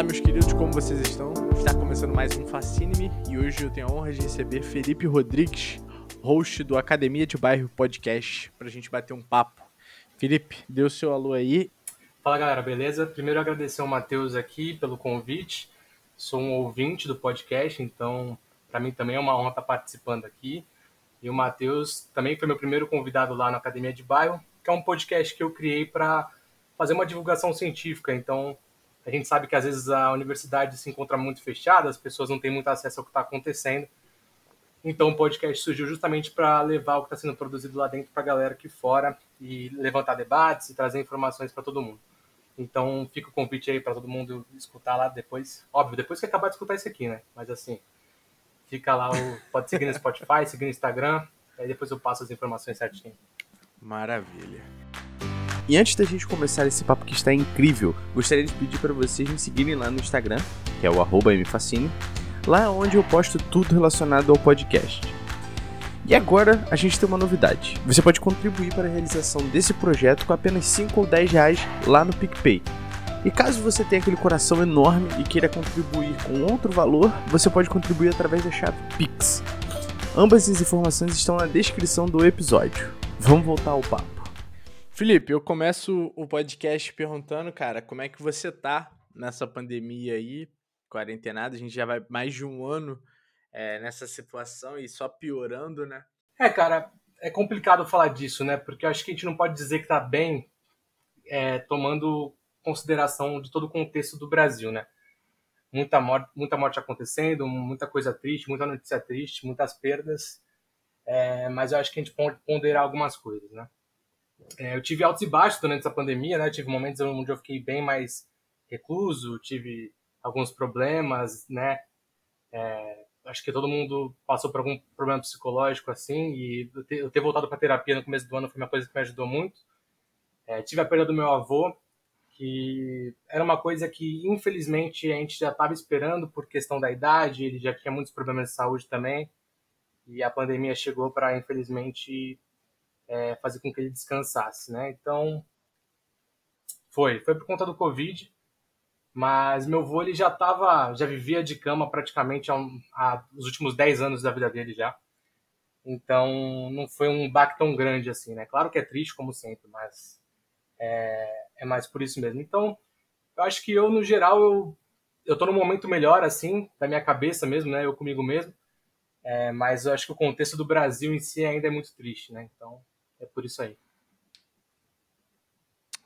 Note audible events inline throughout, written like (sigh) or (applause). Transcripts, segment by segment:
Olá, meus queridos, como vocês estão? Está começando mais um Fascine-me e hoje eu tenho a honra de receber Felipe Rodrigues, host do Academia de Bairro Podcast, para a gente bater um papo. Felipe, dê o seu alô aí. Fala galera, beleza? Primeiro agradecer ao Matheus aqui pelo convite. Sou um ouvinte do podcast, então para mim também é uma honra estar participando aqui. E o Matheus também foi meu primeiro convidado lá na Academia de Bairro, que é um podcast que eu criei para fazer uma divulgação científica. Então, a gente sabe que às vezes a universidade se encontra muito fechada, as pessoas não têm muito acesso ao que está acontecendo. Então o podcast surgiu justamente para levar o que está sendo produzido lá dentro para a galera aqui fora e levantar debates e trazer informações para todo mundo. Então fica o convite aí para todo mundo escutar lá depois. Óbvio, depois que acabar de escutar isso aqui, né? Mas assim, fica lá, o... pode seguir no Spotify, (laughs) seguir no Instagram, aí depois eu passo as informações certinho. Maravilha. E antes da gente começar esse papo que está incrível, gostaria de pedir para vocês me seguirem lá no Instagram, que é o mfacine, lá é onde eu posto tudo relacionado ao podcast. E agora a gente tem uma novidade. Você pode contribuir para a realização desse projeto com apenas 5 ou 10 reais lá no PicPay. E caso você tenha aquele coração enorme e queira contribuir com outro valor, você pode contribuir através da chave Pix. Ambas as informações estão na descrição do episódio. Vamos voltar ao papo. Felipe, eu começo o podcast perguntando, cara, como é que você tá nessa pandemia aí, quarentenada? A gente já vai mais de um ano é, nessa situação e só piorando, né? É, cara, é complicado falar disso, né? Porque eu acho que a gente não pode dizer que tá bem é, tomando consideração de todo o contexto do Brasil, né? Muita morte, muita morte acontecendo, muita coisa triste, muita notícia triste, muitas perdas. É, mas eu acho que a gente pode ponderar algumas coisas, né? É, eu tive altos e baixos durante essa pandemia, né? Tive momentos onde eu fiquei bem mais recluso, tive alguns problemas, né? É, acho que todo mundo passou por algum problema psicológico assim, e eu ter, eu ter voltado para terapia no começo do ano foi uma coisa que me ajudou muito. É, tive a perda do meu avô, que era uma coisa que infelizmente a gente já estava esperando por questão da idade, ele já tinha muitos problemas de saúde também, e a pandemia chegou para infelizmente é, fazer com que ele descansasse, né? Então, foi. Foi por conta do Covid, mas meu avô ele já estava, já vivia de cama praticamente há, há os últimos 10 anos da vida dele já. Então, não foi um baque tão grande assim, né? Claro que é triste, como sempre, mas é, é mais por isso mesmo. Então, eu acho que eu, no geral, eu, eu tô num momento melhor, assim, da minha cabeça mesmo, né? Eu comigo mesmo. É, mas eu acho que o contexto do Brasil em si ainda é muito triste, né? Então, é por isso aí.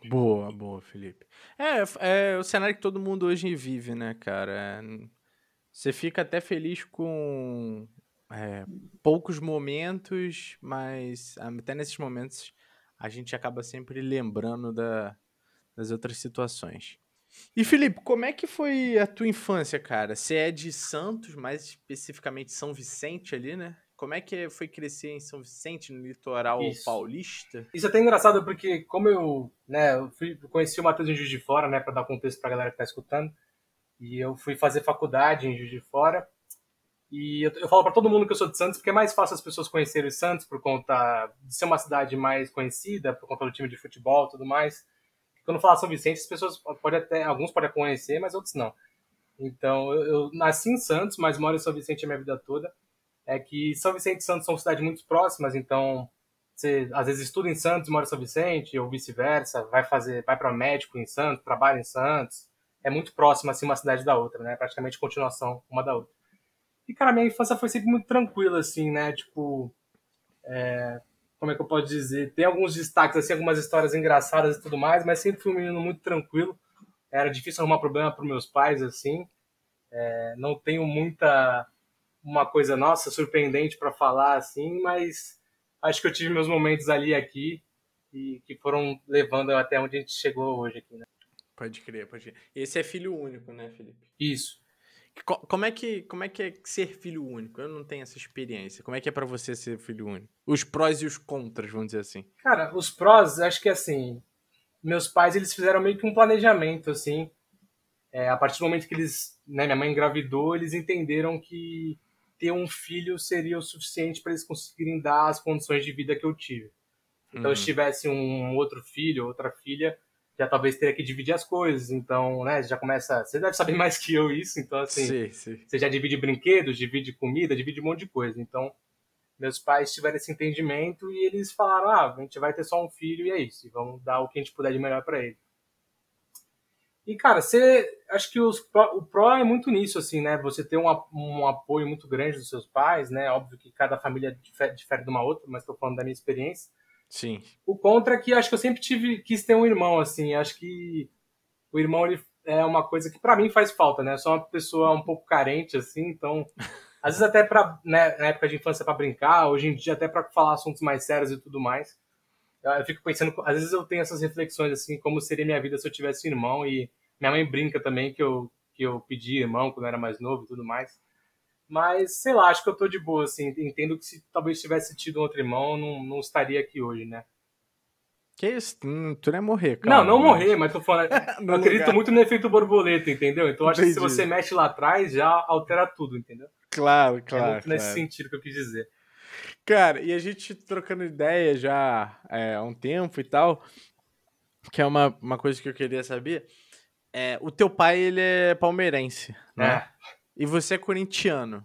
Boa, boa, Felipe. É, é o cenário que todo mundo hoje vive, né, cara? Você fica até feliz com é, poucos momentos, mas até nesses momentos a gente acaba sempre lembrando da, das outras situações. E Felipe, como é que foi a tua infância, cara? Você é de Santos, mais especificamente São Vicente ali, né? Como é que foi crescer em São Vicente, no litoral Isso. paulista? Isso é até engraçado, porque como eu, né, eu fui, conheci o Matheus em Juiz de Fora, né, para dar contexto para a galera que está escutando, e eu fui fazer faculdade em Juiz de Fora, e eu, eu falo para todo mundo que eu sou de Santos, porque é mais fácil as pessoas conhecerem Santos por conta de ser uma cidade mais conhecida, por conta do time de futebol e tudo mais. Quando falo São Vicente, as pessoas podem até, alguns podem conhecer, mas outros não. Então, eu, eu nasci em Santos, mas moro em São Vicente a minha vida toda é que São Vicente e Santos são cidades muito próximas, então você às vezes estuda em Santos, mora em São Vicente, ou vice-versa, vai fazer, vai para médico em Santos, trabalha em Santos, é muito próximo assim uma cidade da outra, né? Praticamente continuação uma da outra. E cara, minha infância foi sempre muito tranquila assim, né? Tipo, é, como é que eu posso dizer? Tem alguns destaques assim, algumas histórias engraçadas e tudo mais, mas sempre fui um menino muito tranquilo. Era difícil arrumar problema para meus pais assim. É, não tenho muita uma coisa nossa surpreendente para falar assim, mas acho que eu tive meus momentos ali e aqui e que foram levando até onde a gente chegou hoje aqui, né? Pode crer, pode crer. Esse é filho único, né, Felipe? Isso. Como é que como é que é ser filho único? Eu não tenho essa experiência. Como é que é para você ser filho único? Os prós e os contras, vamos dizer assim. Cara, os prós, acho que assim, meus pais eles fizeram meio que um planejamento assim. É, a partir do momento que eles, né, minha mãe engravidou, eles entenderam que ter um filho seria o suficiente para eles conseguirem dar as condições de vida que eu tive. Então, uhum. se tivesse um outro filho, outra filha, já talvez teria que dividir as coisas, então, né, já começa, você deve saber (laughs) mais que eu isso, então assim, sim, sim. você já divide brinquedos, divide comida, divide um monte de coisa. Então, meus pais tiveram esse entendimento e eles falaram: "Ah, a gente vai ter só um filho e é isso, e vamos dar o que a gente puder de melhor para ele". E cara, você, acho que os, o pro é muito nisso assim, né? Você ter um, um apoio muito grande dos seus pais, né? Óbvio que cada família difere, difere de uma outra, mas estou falando da minha experiência Sim. O contra é que acho que eu sempre tive quis ter um irmão, assim. Acho que o irmão ele é uma coisa que para mim faz falta, né? Eu sou uma pessoa um pouco carente, assim, então. Às vezes até para né, na época de infância para brincar, hoje em dia até para falar assuntos mais sérios e tudo mais. Eu fico pensando, às vezes eu tenho essas reflexões assim, como seria minha vida se eu tivesse um irmão e minha mãe brinca também que eu que eu pedi irmão quando eu era mais novo e tudo mais. Mas, sei lá, acho que eu tô de boa, assim. Entendo que se talvez tivesse tido um outro irmão, não, não estaria aqui hoje, né? Que isso? Hum, tu não é morrer, cara. Não, não morrer, mas tô falando. (laughs) eu acredito lugar. muito no efeito borboleta, entendeu? Então acho Entendi. que se você mexe lá atrás, já altera tudo, entendeu? Claro, claro. É muito claro. nesse sentido que eu quis dizer. Cara, e a gente trocando ideia já é, há um tempo e tal, que é uma, uma coisa que eu queria saber. É, o teu pai, ele é palmeirense, né? É. E você é corintiano.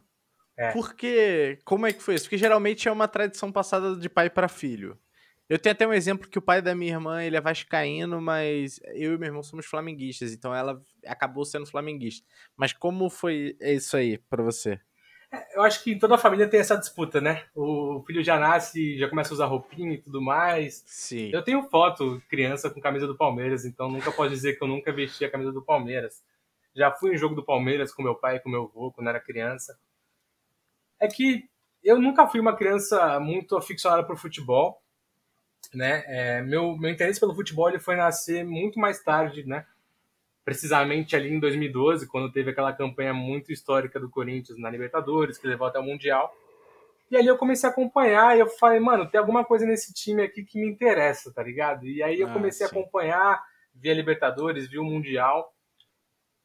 É. Por que? Como é que foi isso? Porque geralmente é uma tradição passada de pai para filho. Eu tenho até um exemplo que o pai da minha irmã, ele é vascaíno, mas eu e meu irmão somos flamenguistas, então ela acabou sendo flamenguista. Mas como foi isso aí para você? Eu acho que toda a família tem essa disputa, né? O filho já nasce, já começa a usar roupinha e tudo mais. Sim. Eu tenho foto criança com camisa do Palmeiras, então nunca pode dizer que eu nunca vesti a camisa do Palmeiras. Já fui em jogo do Palmeiras com meu pai e com meu avô quando era criança. É que eu nunca fui uma criança muito aficionada por futebol, né? É, meu, meu interesse pelo futebol ele foi nascer muito mais tarde, né? Precisamente ali em 2012, quando teve aquela campanha muito histórica do Corinthians na Libertadores, que levou até o Mundial. E ali eu comecei a acompanhar e eu falei, mano, tem alguma coisa nesse time aqui que me interessa, tá ligado? E aí eu ah, comecei a acompanhar, vi a Libertadores, vi o Mundial.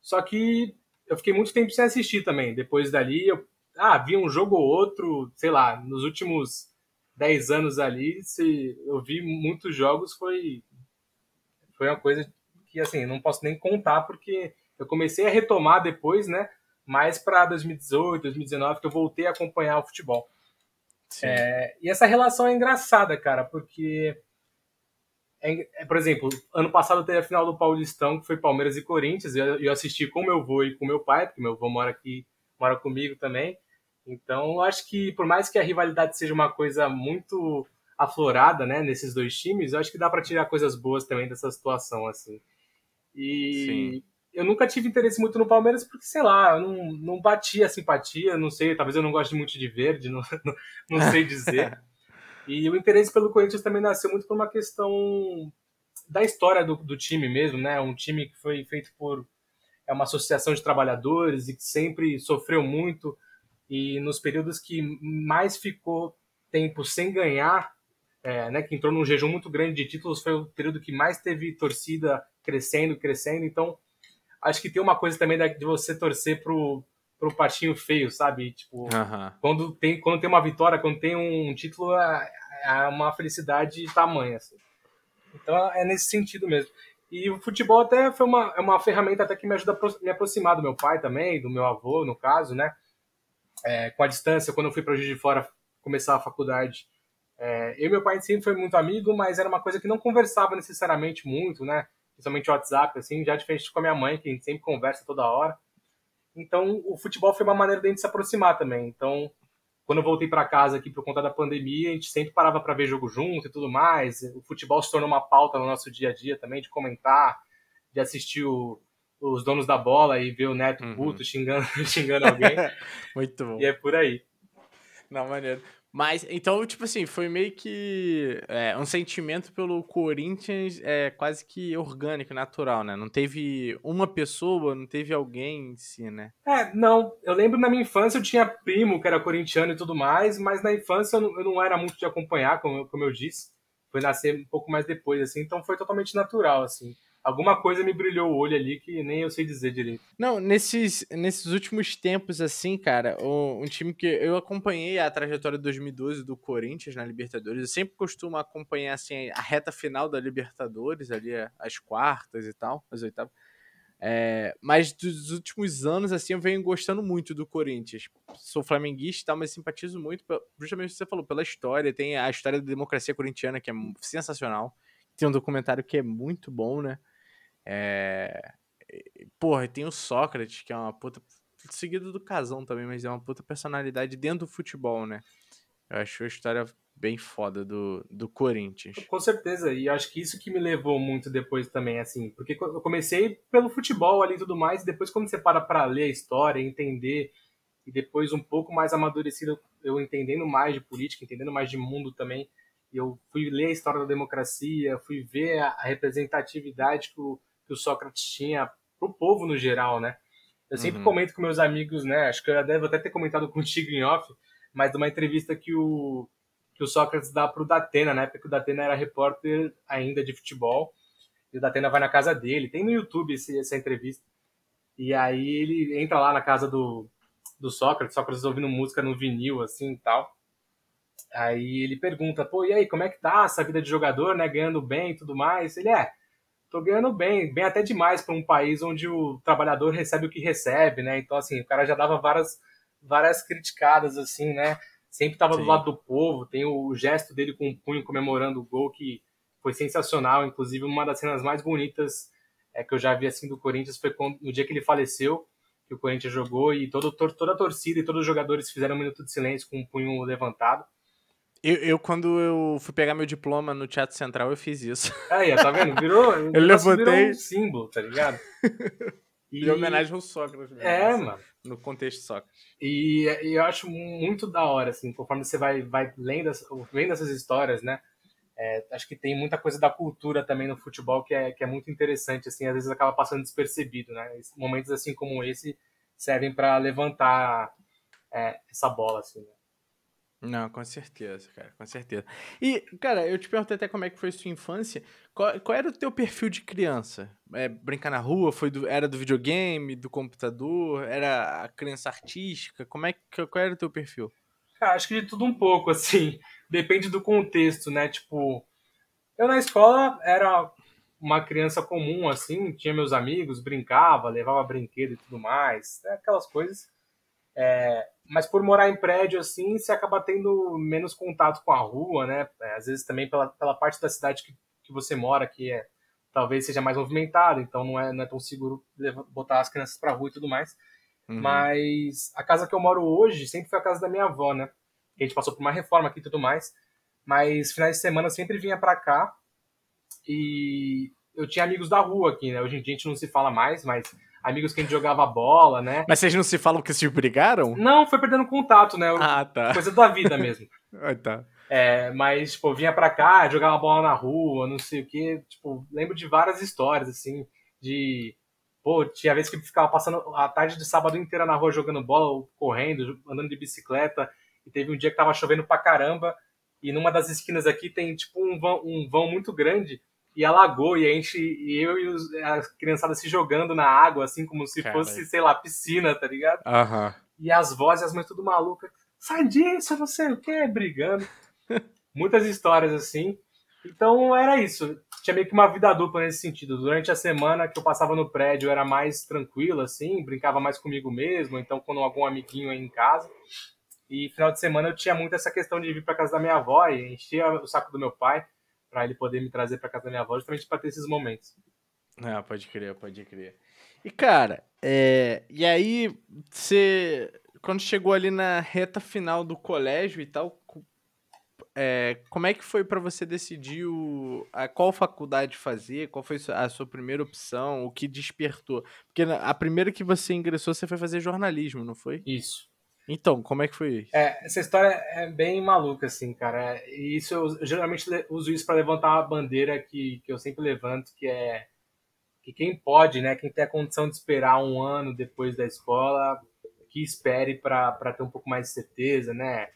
Só que eu fiquei muito tempo sem assistir também. Depois dali, eu ah, vi um jogo ou outro, sei lá, nos últimos 10 anos ali, se eu vi muitos jogos, foi, foi uma coisa que, assim, não posso nem contar, porque eu comecei a retomar depois, né? Mais para 2018, 2019, que eu voltei a acompanhar o futebol. É, e essa relação é engraçada, cara, porque é, é, por exemplo, ano passado teve a final do Paulistão, que foi Palmeiras e Corinthians, e eu, eu assisti com meu avô e com meu pai, porque meu avô mora aqui, mora comigo também. Então, eu acho que por mais que a rivalidade seja uma coisa muito aflorada, né, nesses dois times, eu acho que dá para tirar coisas boas também dessa situação, assim. E Sim. eu nunca tive interesse muito no Palmeiras porque, sei lá, eu não, não batia a simpatia, não sei, talvez eu não goste muito de verde, não, (laughs) não, não sei dizer. (laughs) E o interesse pelo Corinthians também nasceu muito por uma questão da história do, do time mesmo, né? Um time que foi feito por é uma associação de trabalhadores e que sempre sofreu muito e nos períodos que mais ficou tempo sem ganhar, é, né, que entrou num jejum muito grande de títulos, foi o período que mais teve torcida crescendo, crescendo. Então, acho que tem uma coisa também de você torcer pro, pro patinho feio, sabe? Tipo, uhum. quando, tem, quando tem uma vitória, quando tem um título, é, é uma felicidade tamanha, assim. Então é nesse sentido mesmo. E o futebol até foi uma, é uma ferramenta até que me ajuda a me aproximar do meu pai também, do meu avô, no caso, né? É, com a distância, quando eu fui para Juiz de Fora começar a faculdade, é, eu e meu pai sempre foi muito amigo, mas era uma coisa que não conversava necessariamente muito, né? Principalmente o WhatsApp, assim, já diferente com a minha mãe, que a gente sempre conversa toda hora. Então, o futebol foi uma maneira de a gente se aproximar também. Então, quando eu voltei para casa aqui por conta da pandemia, a gente sempre parava para ver jogo junto e tudo mais. O futebol se tornou uma pauta no nosso dia a dia também, de comentar, de assistir o, os donos da bola e ver o Neto uhum. puto xingando, (laughs) xingando alguém. (laughs) Muito bom. E é por aí. Não, maneiro. Mas, então, tipo assim, foi meio que é, um sentimento pelo Corinthians é, quase que orgânico, natural, né? Não teve uma pessoa, não teve alguém em si, né? É, não. Eu lembro na minha infância eu tinha primo que era corintiano e tudo mais, mas na infância eu não, eu não era muito de acompanhar, como, como eu disse. Foi nascer um pouco mais depois, assim, então foi totalmente natural, assim. Alguma coisa me brilhou o olho ali que nem eu sei dizer direito. Não, nesses, nesses últimos tempos, assim, cara, um, um time que eu acompanhei a trajetória de 2012 do Corinthians na Libertadores, eu sempre costumo acompanhar, assim, a reta final da Libertadores, ali as quartas e tal, as oitavas. É, mas dos últimos anos, assim, eu venho gostando muito do Corinthians. Sou flamenguista e tal, mas simpatizo muito, justamente o que você falou, pela história. Tem a história da democracia corintiana, que é sensacional. Tem um documentário que é muito bom, né? É... Porra, tem o Sócrates, que é uma puta. Seguido do Casão também, mas é uma puta personalidade dentro do futebol, né? Eu acho a história bem foda do, do Corinthians. Com certeza, e acho que isso que me levou muito depois também, assim, porque eu comecei pelo futebol ali e tudo mais, e depois quando você para pra ler a história, entender, e depois um pouco mais amadurecido, eu entendendo mais de política, entendendo mais de mundo também, eu fui ler a história da democracia, fui ver a, representatividade que o, que o Sócrates tinha para o povo no geral, né? Eu sempre uhum. comento com meus amigos, né? Acho que eu devo até ter comentado (laughs) contigo em off, mas de uma entrevista que o, que o Sócrates dá para o Datena, né? Porque o Datena era repórter ainda de futebol, e o Datena vai na casa dele. Tem no YouTube esse, essa entrevista. E aí ele entra lá na casa do, do Sócrates, Sócrates ouvindo música no vinil, assim e tal. Aí ele pergunta, pô, e aí, como é que tá essa vida de jogador, né? Ganhando bem e tudo mais? Ele é, tô ganhando bem, bem até demais para um país onde o trabalhador recebe o que recebe, né? Então, assim, o cara já dava várias, várias criticadas, assim, né? Sempre tava Sim. do lado do povo, tem o gesto dele com o punho comemorando o gol, que foi sensacional, inclusive uma das cenas mais bonitas é, que eu já vi, assim, do Corinthians foi quando, no dia que ele faleceu, que o Corinthians jogou, e todo, toda a torcida e todos os jogadores fizeram um minuto de silêncio com o punho levantado. Eu, eu, quando eu fui pegar meu diploma no Teatro Central, eu fiz isso. Aí, tá vendo? Virou, (laughs) eu levantei... virou um símbolo, tá ligado? (laughs) E... homenagem ao Sócrates. Mesmo, é, assim, mano. No contexto Sócrates. E, e, eu acho muito da hora, assim, conforme você vai, vai lendo, lendo essas histórias, né? É, acho que tem muita coisa da cultura também no futebol que é, que é muito interessante, assim, às vezes acaba passando despercebido, né? Momentos assim como esse servem para levantar é, essa bola, assim, né? Não, com certeza, cara, com certeza. E, cara, eu te perguntei até como é que foi sua infância. Qual, qual era o teu perfil de criança? É, brincar na rua? Foi do, era do videogame, do computador? Era a criança artística? Como é que qual era o teu perfil? Cara, acho que de tudo um pouco, assim. (laughs) Depende do contexto, né? Tipo, eu na escola era uma criança comum, assim, tinha meus amigos, brincava, levava brinquedo e tudo mais, né? aquelas coisas. É, mas por morar em prédio assim, você acaba tendo menos contato com a rua, né? É, às vezes também pela, pela parte da cidade que, que você mora, que é talvez seja mais movimentada, então não é, não é tão seguro botar as crianças para rua e tudo mais. Uhum. Mas a casa que eu moro hoje sempre foi a casa da minha avó, né? A gente passou por uma reforma aqui e tudo mais. Mas finais de semana eu sempre vinha para cá e eu tinha amigos da rua aqui, né? Hoje em dia a gente não se fala mais, mas amigos que a gente jogava bola, né? Mas vocês não se falam que se brigaram? Não, foi perdendo contato, né? Ah, tá. Coisa da vida mesmo. (laughs) ah, tá. É, mas, tipo, vinha pra cá, jogava bola na rua, não sei o quê. Tipo, lembro de várias histórias, assim, de. Pô, tinha vez que ficava passando a tarde de sábado inteira na rua jogando bola, correndo, andando de bicicleta. E teve um dia que tava chovendo pra caramba. E numa das esquinas aqui tem, tipo, um vão, um vão muito grande e alagou, e a gente, e eu e os, a criançada se jogando na água, assim, como se Caramba. fosse, sei lá, piscina, tá ligado? Uhum. E as vozes, as mães tudo malucas, sai disso, não sei o que, brigando. (laughs) Muitas histórias assim. Então era isso. Tinha meio que uma vida dupla nesse sentido. Durante a semana que eu passava no prédio, eu era mais tranquilo, assim, brincava mais comigo mesmo, então quando algum amiguinho aí em casa. E final de semana eu tinha muito essa questão de vir para casa da minha avó e enchia o saco do meu pai para ele poder me trazer para casa da minha avó, justamente para ter esses momentos. Ah, pode crer, pode crer. E cara, é... e aí você quando chegou ali na reta final do colégio e tal, é... como é que foi para você decidir o... a qual faculdade fazer? Qual foi a sua primeira opção? O que despertou? Porque a primeira que você ingressou, você foi fazer jornalismo, não foi? Isso. Então, como é que foi isso? É, essa história é bem maluca, assim, cara. E isso eu geralmente uso isso para levantar uma bandeira que, que eu sempre levanto, que é que quem pode, né, quem tem a condição de esperar um ano depois da escola, que espere para ter um pouco mais de certeza, né?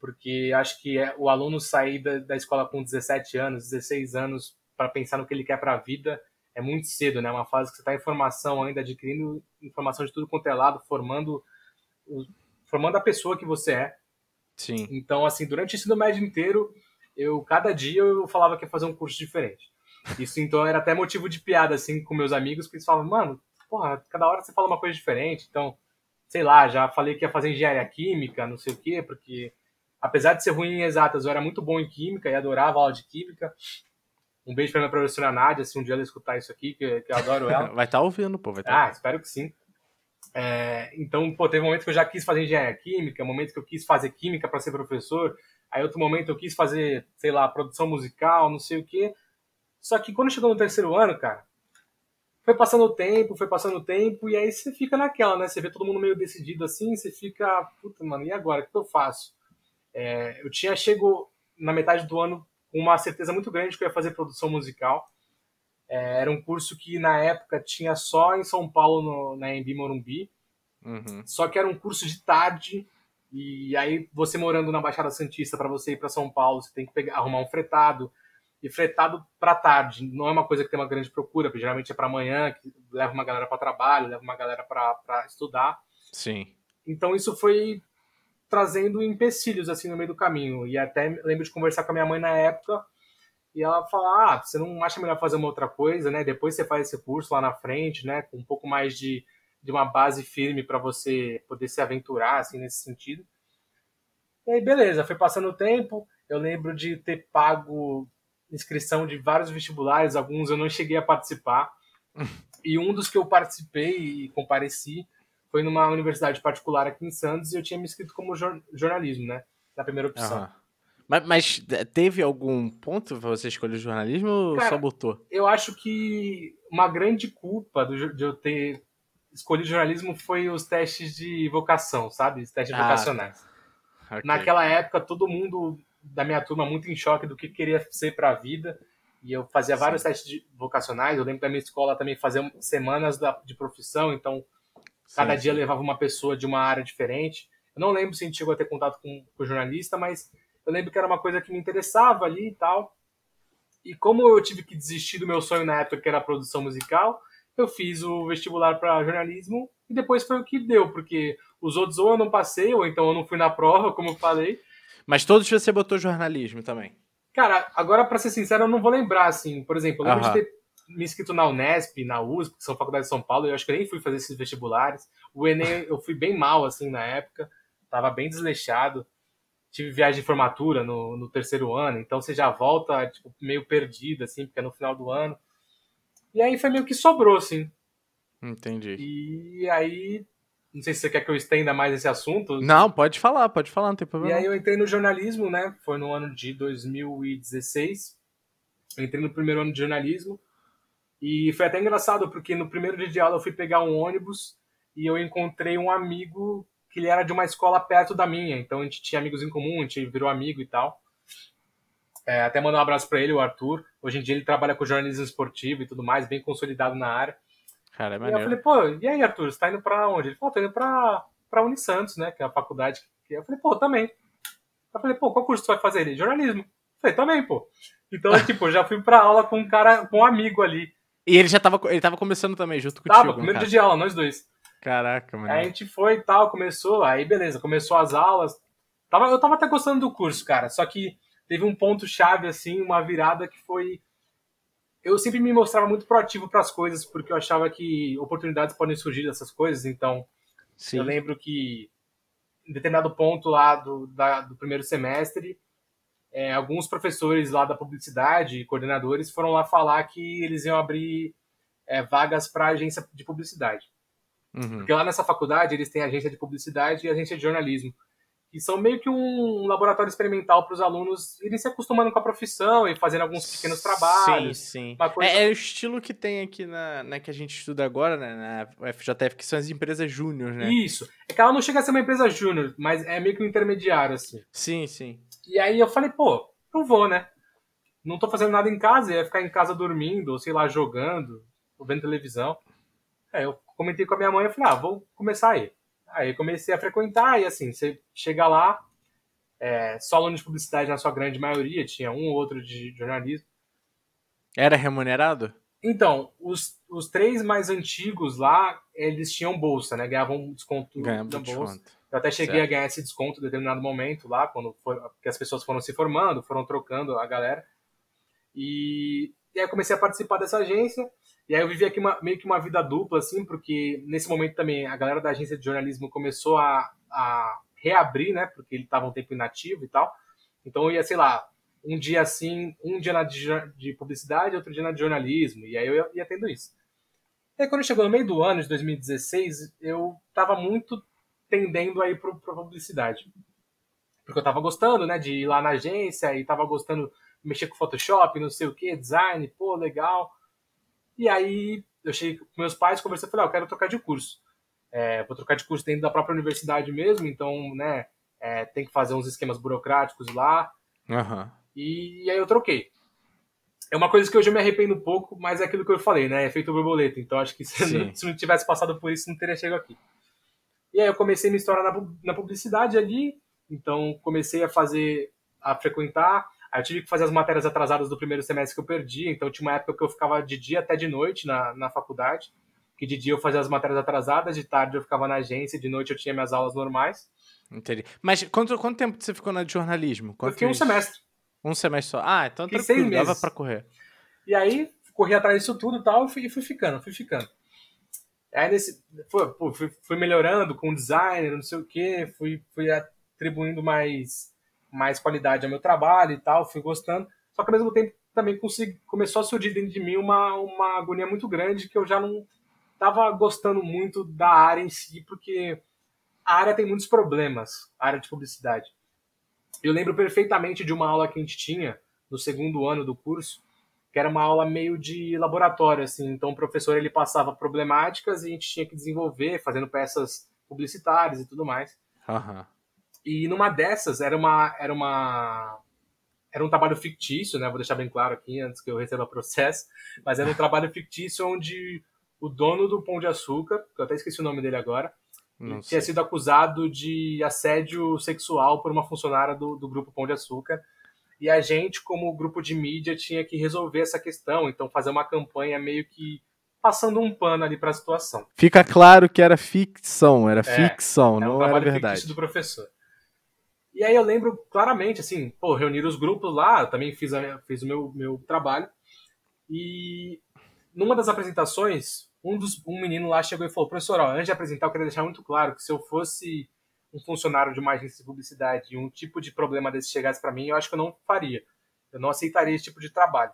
Porque acho que é, o aluno sair da, da escola com 17 anos, 16 anos, para pensar no que ele quer para a vida, é muito cedo, né? Uma fase que você está em formação ainda, adquirindo informação de tudo quanto é lado, formando, formando a pessoa que você é. Sim. Então, assim, durante o ensino médio inteiro, eu cada dia eu falava que ia fazer um curso diferente. Isso então era até motivo de piada assim com meus amigos, porque eles falavam, mano, porra, cada hora você fala uma coisa diferente. Então, sei lá, já falei que ia fazer engenharia química, não sei o quê, porque apesar de ser ruim em exatas, eu era muito bom em química e adorava aula de química. Um beijo pra minha professora Nádia, se um dia ela escutar isso aqui, que, que eu adoro ela. (laughs) vai estar tá ouvindo, pô. Vai tá... Ah, espero que sim. É, então, pô, teve momento que eu já quis fazer engenharia química, momento que eu quis fazer química para ser professor, aí outro momento eu quis fazer, sei lá, produção musical, não sei o quê. Só que quando chegou no terceiro ano, cara, foi passando o tempo, foi passando o tempo, e aí você fica naquela, né? Você vê todo mundo meio decidido assim, você fica, puta, mano, e agora? O que eu faço? É, eu tinha chego na metade do ano com uma certeza muito grande que eu ia fazer produção musical. É, era um curso que na época tinha só em São Paulo, no, na Embi Morumbi. Uhum. Só que era um curso de tarde. E aí, você morando na Baixada Santista, para você ir para São Paulo, você tem que pegar, arrumar um fretado. E fretado para tarde não é uma coisa que tem uma grande procura, porque geralmente é para amanhã, que leva uma galera para trabalho, leva uma galera para estudar. Sim. Então isso foi trazendo empecilhos assim no meio do caminho. E até lembro de conversar com a minha mãe na época e ela falar, ah, você não acha melhor fazer uma outra coisa, né? Depois você faz esse curso lá na frente, né? Com um pouco mais de, de uma base firme para você poder se aventurar, assim, nesse sentido. E aí, beleza, foi passando o tempo. Eu lembro de ter pago inscrição de vários vestibulares, alguns eu não cheguei a participar. (laughs) e um dos que eu participei e compareci foi numa universidade particular aqui em Santos e eu tinha me inscrito como jornalismo, né? Na primeira opção. Uhum. Mas, mas, teve algum ponto pra você escolher jornalismo ou Cara, só botou? Eu acho que uma grande culpa do, de eu ter escolhido jornalismo foi os testes de vocação, sabe? Os testes ah, vocacionais. Okay. Naquela época, todo mundo da minha turma muito em choque do que queria ser para a vida. E eu fazia vários Sim. testes de vocacionais. Eu lembro da minha escola também fazer semanas de profissão, então cada Sim. dia levava uma pessoa de uma área diferente. Eu não lembro se a gente chegou a ter contato com, com o jornalista, mas eu lembro que era uma coisa que me interessava ali e tal. E como eu tive que desistir do meu sonho na época, que era a produção musical, eu fiz o vestibular para jornalismo e depois foi o que deu, porque os outros ou eu não passei, ou então eu não fui na prova, como eu falei. Mas todos você botou jornalismo também? Cara, agora para ser sincero, eu não vou lembrar, assim. Por exemplo, eu lembro de ter me inscrito na Unesp, na USP, que são faculdades de São Paulo, e eu acho que eu nem fui fazer esses vestibulares. O Enem eu fui bem mal, assim, na época. Tava bem desleixado tive viagem de formatura no, no terceiro ano, então você já volta tipo, meio perdido, assim, porque é no final do ano. E aí foi meio que sobrou, assim. Entendi. E aí, não sei se você quer que eu estenda mais esse assunto. Não, pode falar, pode falar, não tem problema. E aí eu entrei no jornalismo, né? Foi no ano de 2016. Eu entrei no primeiro ano de jornalismo. E foi até engraçado, porque no primeiro dia de aula eu fui pegar um ônibus e eu encontrei um amigo que ele era de uma escola perto da minha, então a gente tinha amigos em comum, a gente virou amigo e tal. É, até mandar um abraço para ele, o Arthur. Hoje em dia ele trabalha com jornalismo esportivo e tudo mais, bem consolidado na área. Cara, é maneiro. E eu falei, pô, e aí, Arthur, você tá indo pra onde? Ele falou, tô indo pra, pra Unisantos, né, que é a faculdade. Que... Eu falei, pô, também. Eu falei, pô, qual curso você vai fazer? Ele, jornalismo. Eu falei, também, pô. Então, (laughs) tipo, já fui pra aula com um cara, com um amigo ali. E ele já tava, ele tava começando também, junto contigo. Tava, primeiro dia de aula, nós dois. Caraca, mano. A gente foi e tal, começou, aí beleza, começou as aulas. Tava, eu tava até gostando do curso, cara, só que teve um ponto chave, assim, uma virada que foi. Eu sempre me mostrava muito proativo para as coisas, porque eu achava que oportunidades podem surgir dessas coisas, então. Sim. Eu lembro que em determinado ponto lá do, da, do primeiro semestre, é, alguns professores lá da publicidade, coordenadores, foram lá falar que eles iam abrir é, vagas para agência de publicidade. Uhum. Porque lá nessa faculdade eles têm agência de publicidade e agência de jornalismo. E são meio que um laboratório experimental para os alunos irem se acostumando com a profissão e fazendo alguns pequenos trabalhos. Sim, sim. Coisa... É, é, o estilo que tem aqui na, na que a gente estuda agora, né, na FJF, que são as empresas júnior, né? Isso. É que ela não chega a ser uma empresa júnior, mas é meio que um intermediário, assim. Sim, sim. E aí eu falei, pô, não vou, né? Não tô fazendo nada em casa, ia ficar em casa dormindo, ou sei lá, jogando, ou vendo televisão. Aí eu comentei com a minha mãe, eu falei, ah, vou começar aí. Aí comecei a frequentar, e assim, você chega lá, é, só aluno de publicidade na sua grande maioria, tinha um ou outro de jornalismo. Era remunerado? Então, os, os três mais antigos lá, eles tinham bolsa, né? Ganhavam desconto Ganhava da bolsa. desconto. Eu até cheguei Certo. a ganhar esse desconto em determinado momento lá, quando foi, porque as pessoas foram se formando, foram trocando a galera. E, e aí comecei a participar dessa agência. E aí eu vivi aqui uma- meio que uma vida dupla, assim, porque nesse momento também a galera da agência de jornalismo começou a, a reabrir, né? Porque ele estava um tempo inativo e tal. Então eu ia, sei lá, um dia assim, um dia na de, de publicidade, outro dia na de jornalismo. E aí eu ia, ia tendo isso. E aí quando chegou no meio do ano de 2016, eu tava muito tendendo aí pro, pra publicidade. Porque eu tava gostando, né, de ir lá na agência e tava gostando de mexer com Photoshop, não sei o que, design, pô, legal. E aí eu cheguei com meus pais, conversei, falei, ah, eu quero trocar de curso. É, vou trocar de curso dentro da própria universidade mesmo, então, né, é, tem que fazer uns esquemas burocráticos lá. Aham. E, aí eu troquei. É uma coisa que hoje eu me arrependo um pouco, mas é aquilo que eu falei, né? É feito borboleta. Então acho que se não, se não tivesse passado por isso, não teria chegado aqui. E aí eu comecei minha história na, na publicidade ali. Então comecei a fazer, a frequentar. Aí eu tive que fazer as matérias atrasadas do primeiro semestre que eu perdi. Então tinha uma época que eu ficava de dia até de noite na, na faculdade. Que de dia eu fazia as matérias atrasadas, de tarde eu ficava na agência, de noite eu tinha minhas aulas normais. Entendi. Mas quanto, quanto tempo você ficou na de jornalismo? Eu fiquei um semestre. Um semestre só. Ah, então Fiquei tranquilo, seis dava pra correr. E aí, corri atrás disso tudo e tal, e fui, fui ficando, fui ficando. Aí nesse. Foi, fui, fui melhorando com o designer, não sei o quê, fui, fui atribuindo mais, mais qualidade ao meu trabalho e tal, fui gostando. Só que ao mesmo tempo também consegui, começou a surgir dentro de mim uma, uma agonia muito grande que eu já não estava gostando muito da área em si, porque a área tem muitos problemas, a área de publicidade. Eu lembro perfeitamente de uma aula que a gente tinha no segundo ano do curso, que era uma aula meio de laboratório, assim. Então o professor ele passava problemáticas e a gente tinha que desenvolver, fazendo peças publicitárias e tudo mais. Aham. E numa dessas era uma era uma era um trabalho fictício, né? Vou deixar bem claro aqui antes que eu receba processo, mas era um trabalho fictício onde o dono do Pão de Açúcar, que eu até esqueci o nome dele agora, Não tinha sei. sido acusado de assédio sexual por uma funcionária do, do grupo Pão de Açúcar. E a gente, como grupo de mídia, tinha que resolver essa questão, então fazer uma campanha meio que passando um pano ali para a situação. Fica claro que era ficção, era É, ficção, um não era verdade. do professor. E aí eu lembro claramente, assim, pô, reunir os grupos lá, também fiz, a- fiz o meu, meu trabalho. E numa das apresentações, um, dos, um menino lá chegou e falou, professor, ó, antes de apresentar, eu queria deixar muito claro que se eu fosse um funcionário de uma agência de publicidade e um tipo de problema desse chegasse para mim, eu acho que eu não faria. Eu não aceitaria esse tipo de trabalho,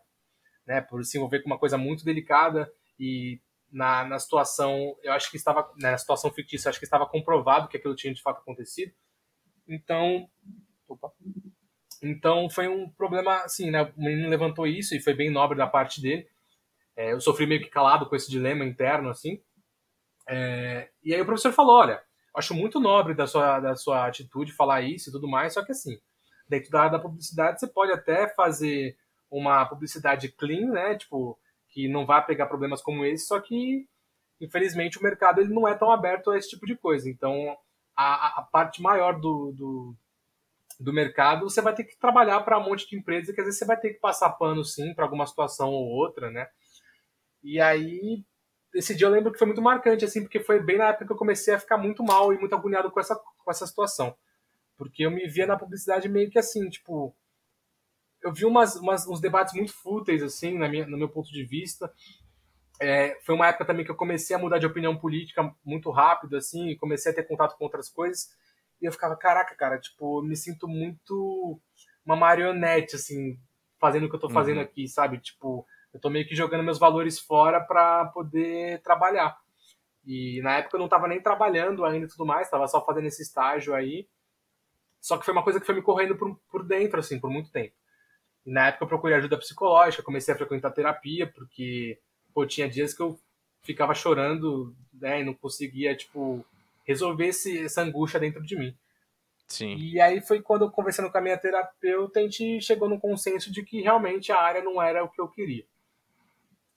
né? Por se envolver com uma coisa muito delicada e na, na situação, eu acho que estava, né, na situação fictícia, eu acho que estava comprovado que aquilo tinha de fato acontecido. Então, opa. então foi um problema, assim, né? O menino levantou isso e foi bem nobre da parte dele. É, eu sofri meio que calado com esse dilema interno, assim. É, e aí o professor falou, olha, acho muito nobre da sua, da sua atitude falar isso e tudo mais, só que assim, dentro da área da publicidade, você pode até fazer uma publicidade clean, né? Tipo, que não vai pegar problemas como esse, só que, infelizmente, o mercado ele não é tão aberto a esse tipo de coisa. Então, a, a parte maior do, do, do mercado, você vai ter que trabalhar para um monte de empresas, que às vezes você vai ter que passar pano, sim, para alguma situação ou outra, né? E aí, esse dia eu lembro que foi muito marcante, assim, porque foi bem na época que eu comecei a ficar muito mal e muito agoniado com essa, com essa situação. Porque eu me via na publicidade meio que assim, tipo. Eu vi umas, umas, uns debates muito fúteis, assim, na minha, no meu ponto de vista. É, foi uma época também que eu comecei a mudar de opinião política muito rápido, assim, comecei a ter contato com outras coisas. E eu ficava, caraca, cara, tipo, me sinto muito uma marionete, assim, fazendo o que eu tô fazendo Uhum. aqui, sabe? Tipo, eu tô meio que jogando meus valores fora para poder trabalhar. E na época eu não tava nem trabalhando ainda e tudo mais, tava só fazendo esse estágio aí. Só que foi uma coisa que foi me correndo por, por dentro, assim, por muito tempo. E na época eu procurei ajuda psicológica, comecei a frequentar terapia, porque, pô, tinha dias que eu ficava chorando, né, e não conseguia, tipo, resolver esse, essa angústia dentro de mim. Sim. E aí foi quando eu conversando com a minha terapeuta, a gente chegou num consenso de que realmente a área não era o que eu queria.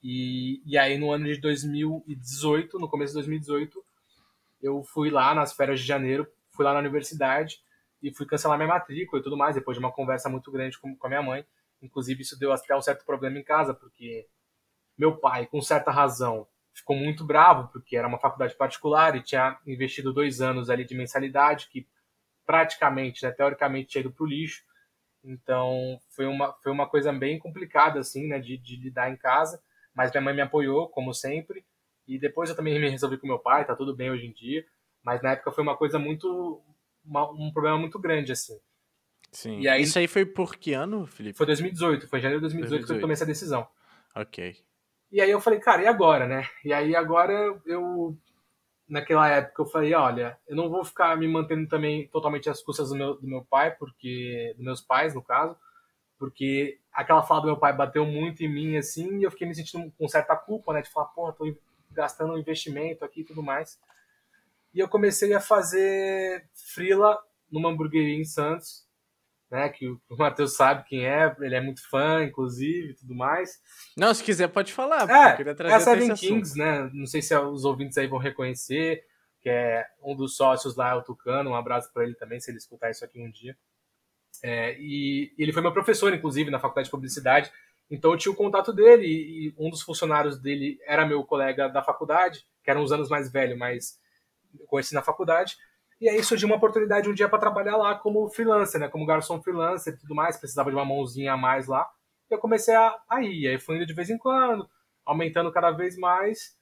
E, e aí no ano de 2018, no começo de 2018, eu fui lá nas férias de janeiro, fui lá na universidade e fui cancelar minha matrícula e tudo mais, depois de uma conversa muito grande com, com a minha mãe. Inclusive isso deu até um certo problema em casa, porque Meu pai, com certa razão, ficou muito bravo, porque era uma faculdade particular e tinha investido dois anos ali de mensalidade, que praticamente, né, teoricamente, tinha ido para o lixo. Então, foi uma, foi uma coisa bem complicada, assim, né, de, de lidar em casa. Mas minha mãe me apoiou, como sempre. E depois eu também (laughs) me resolvi com meu pai, tá tudo bem hoje em dia. Mas na época foi uma coisa muito. Uma, um problema muito grande, assim. Sim. E aí, Isso aí foi por que ano, Felipe? Foi 2018, foi em janeiro de 2018, 2018. que eu tomei essa decisão. Ok. E aí eu falei, cara, e agora, né? E aí agora eu. Naquela época eu falei, olha, eu não vou ficar me mantendo também totalmente às custas do meu, do meu pai, porque. dos meus pais, no caso, porque aquela fala do meu pai bateu muito em mim, assim, e eu fiquei me sentindo com certa culpa, né? De falar, porra, tô gastando um investimento aqui e tudo mais. E eu comecei a fazer frila numa hamburgueria em Santos, né? Que o Matheus sabe quem é, ele é muito fã, inclusive, e tudo mais. Não, se quiser pode falar. É, eu queria trazer é a Seven Kings, né? Não sei se os ouvintes aí vão reconhecer, que é um dos sócios lá, é o Tucano, um abraço para ele também, se ele escutar isso aqui um dia. É, e ele foi meu professor, inclusive, na faculdade de publicidade, então eu tinha o contato dele e um dos funcionários dele era meu colega da faculdade, que era uns anos mais velho, mas eu conheci na faculdade. E aí surgiu uma oportunidade um dia para trabalhar lá como freelancer, né? Como garçom freelancer e tudo mais. Precisava de uma mãozinha a mais lá. E eu comecei a, a ir. Aí fui indo de vez em quando, aumentando cada vez mais.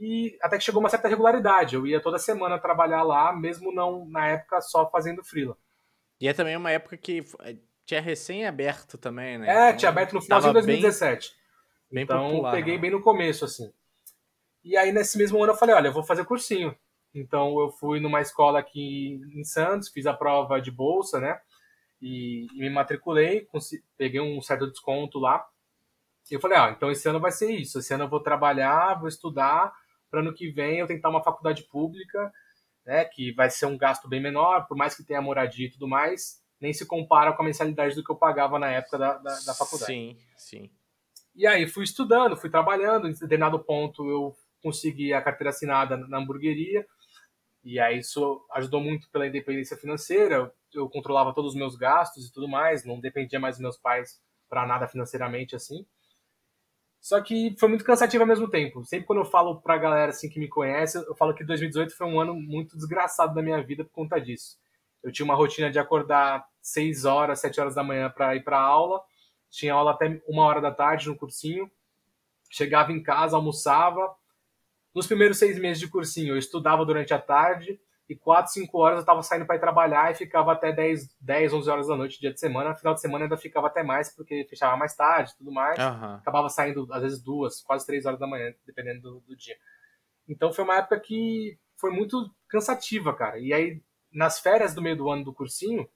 E até que chegou uma certa regularidade. Eu ia toda semana trabalhar lá, mesmo não na época só fazendo freela. E é também uma época que tinha recém-aberto também, né? É, então, tinha aberto no final de 2017. Bem, então, popular, peguei né? bem no começo, assim. E aí, nesse mesmo ano, eu falei, olha, eu vou fazer cursinho. Então, eu fui numa escola aqui em Santos, fiz a prova de bolsa, né? E, e me matriculei, peguei um certo desconto lá. E eu falei, ah, então esse ano vai ser isso. Esse ano eu vou trabalhar, vou estudar, para ano que vem eu tentar uma faculdade pública, né? Que vai ser um gasto bem menor, por mais que tenha moradia e tudo mais nem se compara com a mensalidade do que eu pagava na época da, da, da faculdade. Sim, sim. E aí fui estudando, fui trabalhando, em determinado ponto eu consegui a carteira assinada na hamburgueria, e aí isso ajudou muito pela independência financeira, eu controlava todos os meus gastos e tudo mais, não dependia mais dos meus pais para nada financeiramente assim. Só que foi muito cansativo ao mesmo tempo. Sempre quando eu falo pra galera assim que me conhece, eu falo que 2018 foi um ano muito desgraçado da minha vida por conta disso. Eu tinha uma rotina de acordar 6 horas, 7 horas da manhã para ir para aula. Tinha aula até uma hora da tarde no cursinho. Chegava em casa, almoçava. Nos primeiros seis meses de cursinho, eu estudava durante a tarde e 4, 5 horas eu estava saindo para ir trabalhar e ficava até 10, 10, 11 horas da noite, dia de semana. Final de semana ainda ficava até mais, porque fechava mais tarde tudo mais. Uhum. Acabava saindo, às vezes, duas, quase três horas da manhã, dependendo do, do, dia. Então foi uma época que foi muito cansativa, cara. E aí, nas férias do meio do ano do cursinho,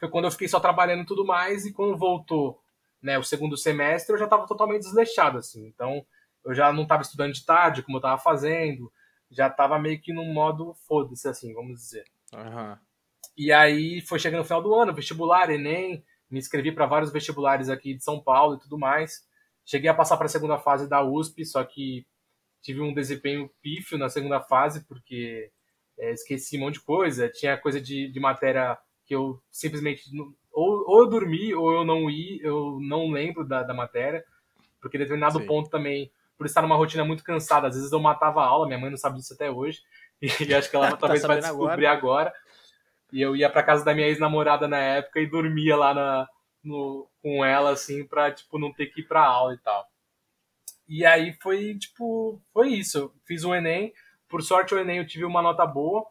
foi quando eu fiquei só trabalhando e tudo mais, e quando voltou né, o segundo semestre, eu já estava totalmente desleixado, assim. Então, eu já não estava estudando de tarde, como eu estava fazendo, já estava meio que num modo foda-se, assim, vamos dizer. Uhum. E aí, foi chegando no final do ano, vestibular, Enem, me inscrevi para vários vestibulares aqui de São Paulo e tudo mais. Cheguei a passar para a segunda fase da USP, só que tive um desempenho pífio na segunda fase, porque é, esqueci um monte de coisa, tinha coisa de, de matéria que eu simplesmente ou, ou eu dormi ou eu não ia, eu não lembro da, da matéria, porque em determinado Sim. ponto também, por estar numa rotina muito cansada, às vezes eu matava a aula, minha mãe não sabe disso até hoje, (laughs) e, acho que ela tá talvez vai descobrir agora. agora. E eu ia para casa da minha ex-namorada na época e dormia lá na, no, com ela, assim, pra, tipo, não ter que ir pra aula e tal. E aí foi, tipo, foi isso. Eu fiz o Enem, por sorte, o Enem eu tive uma nota boa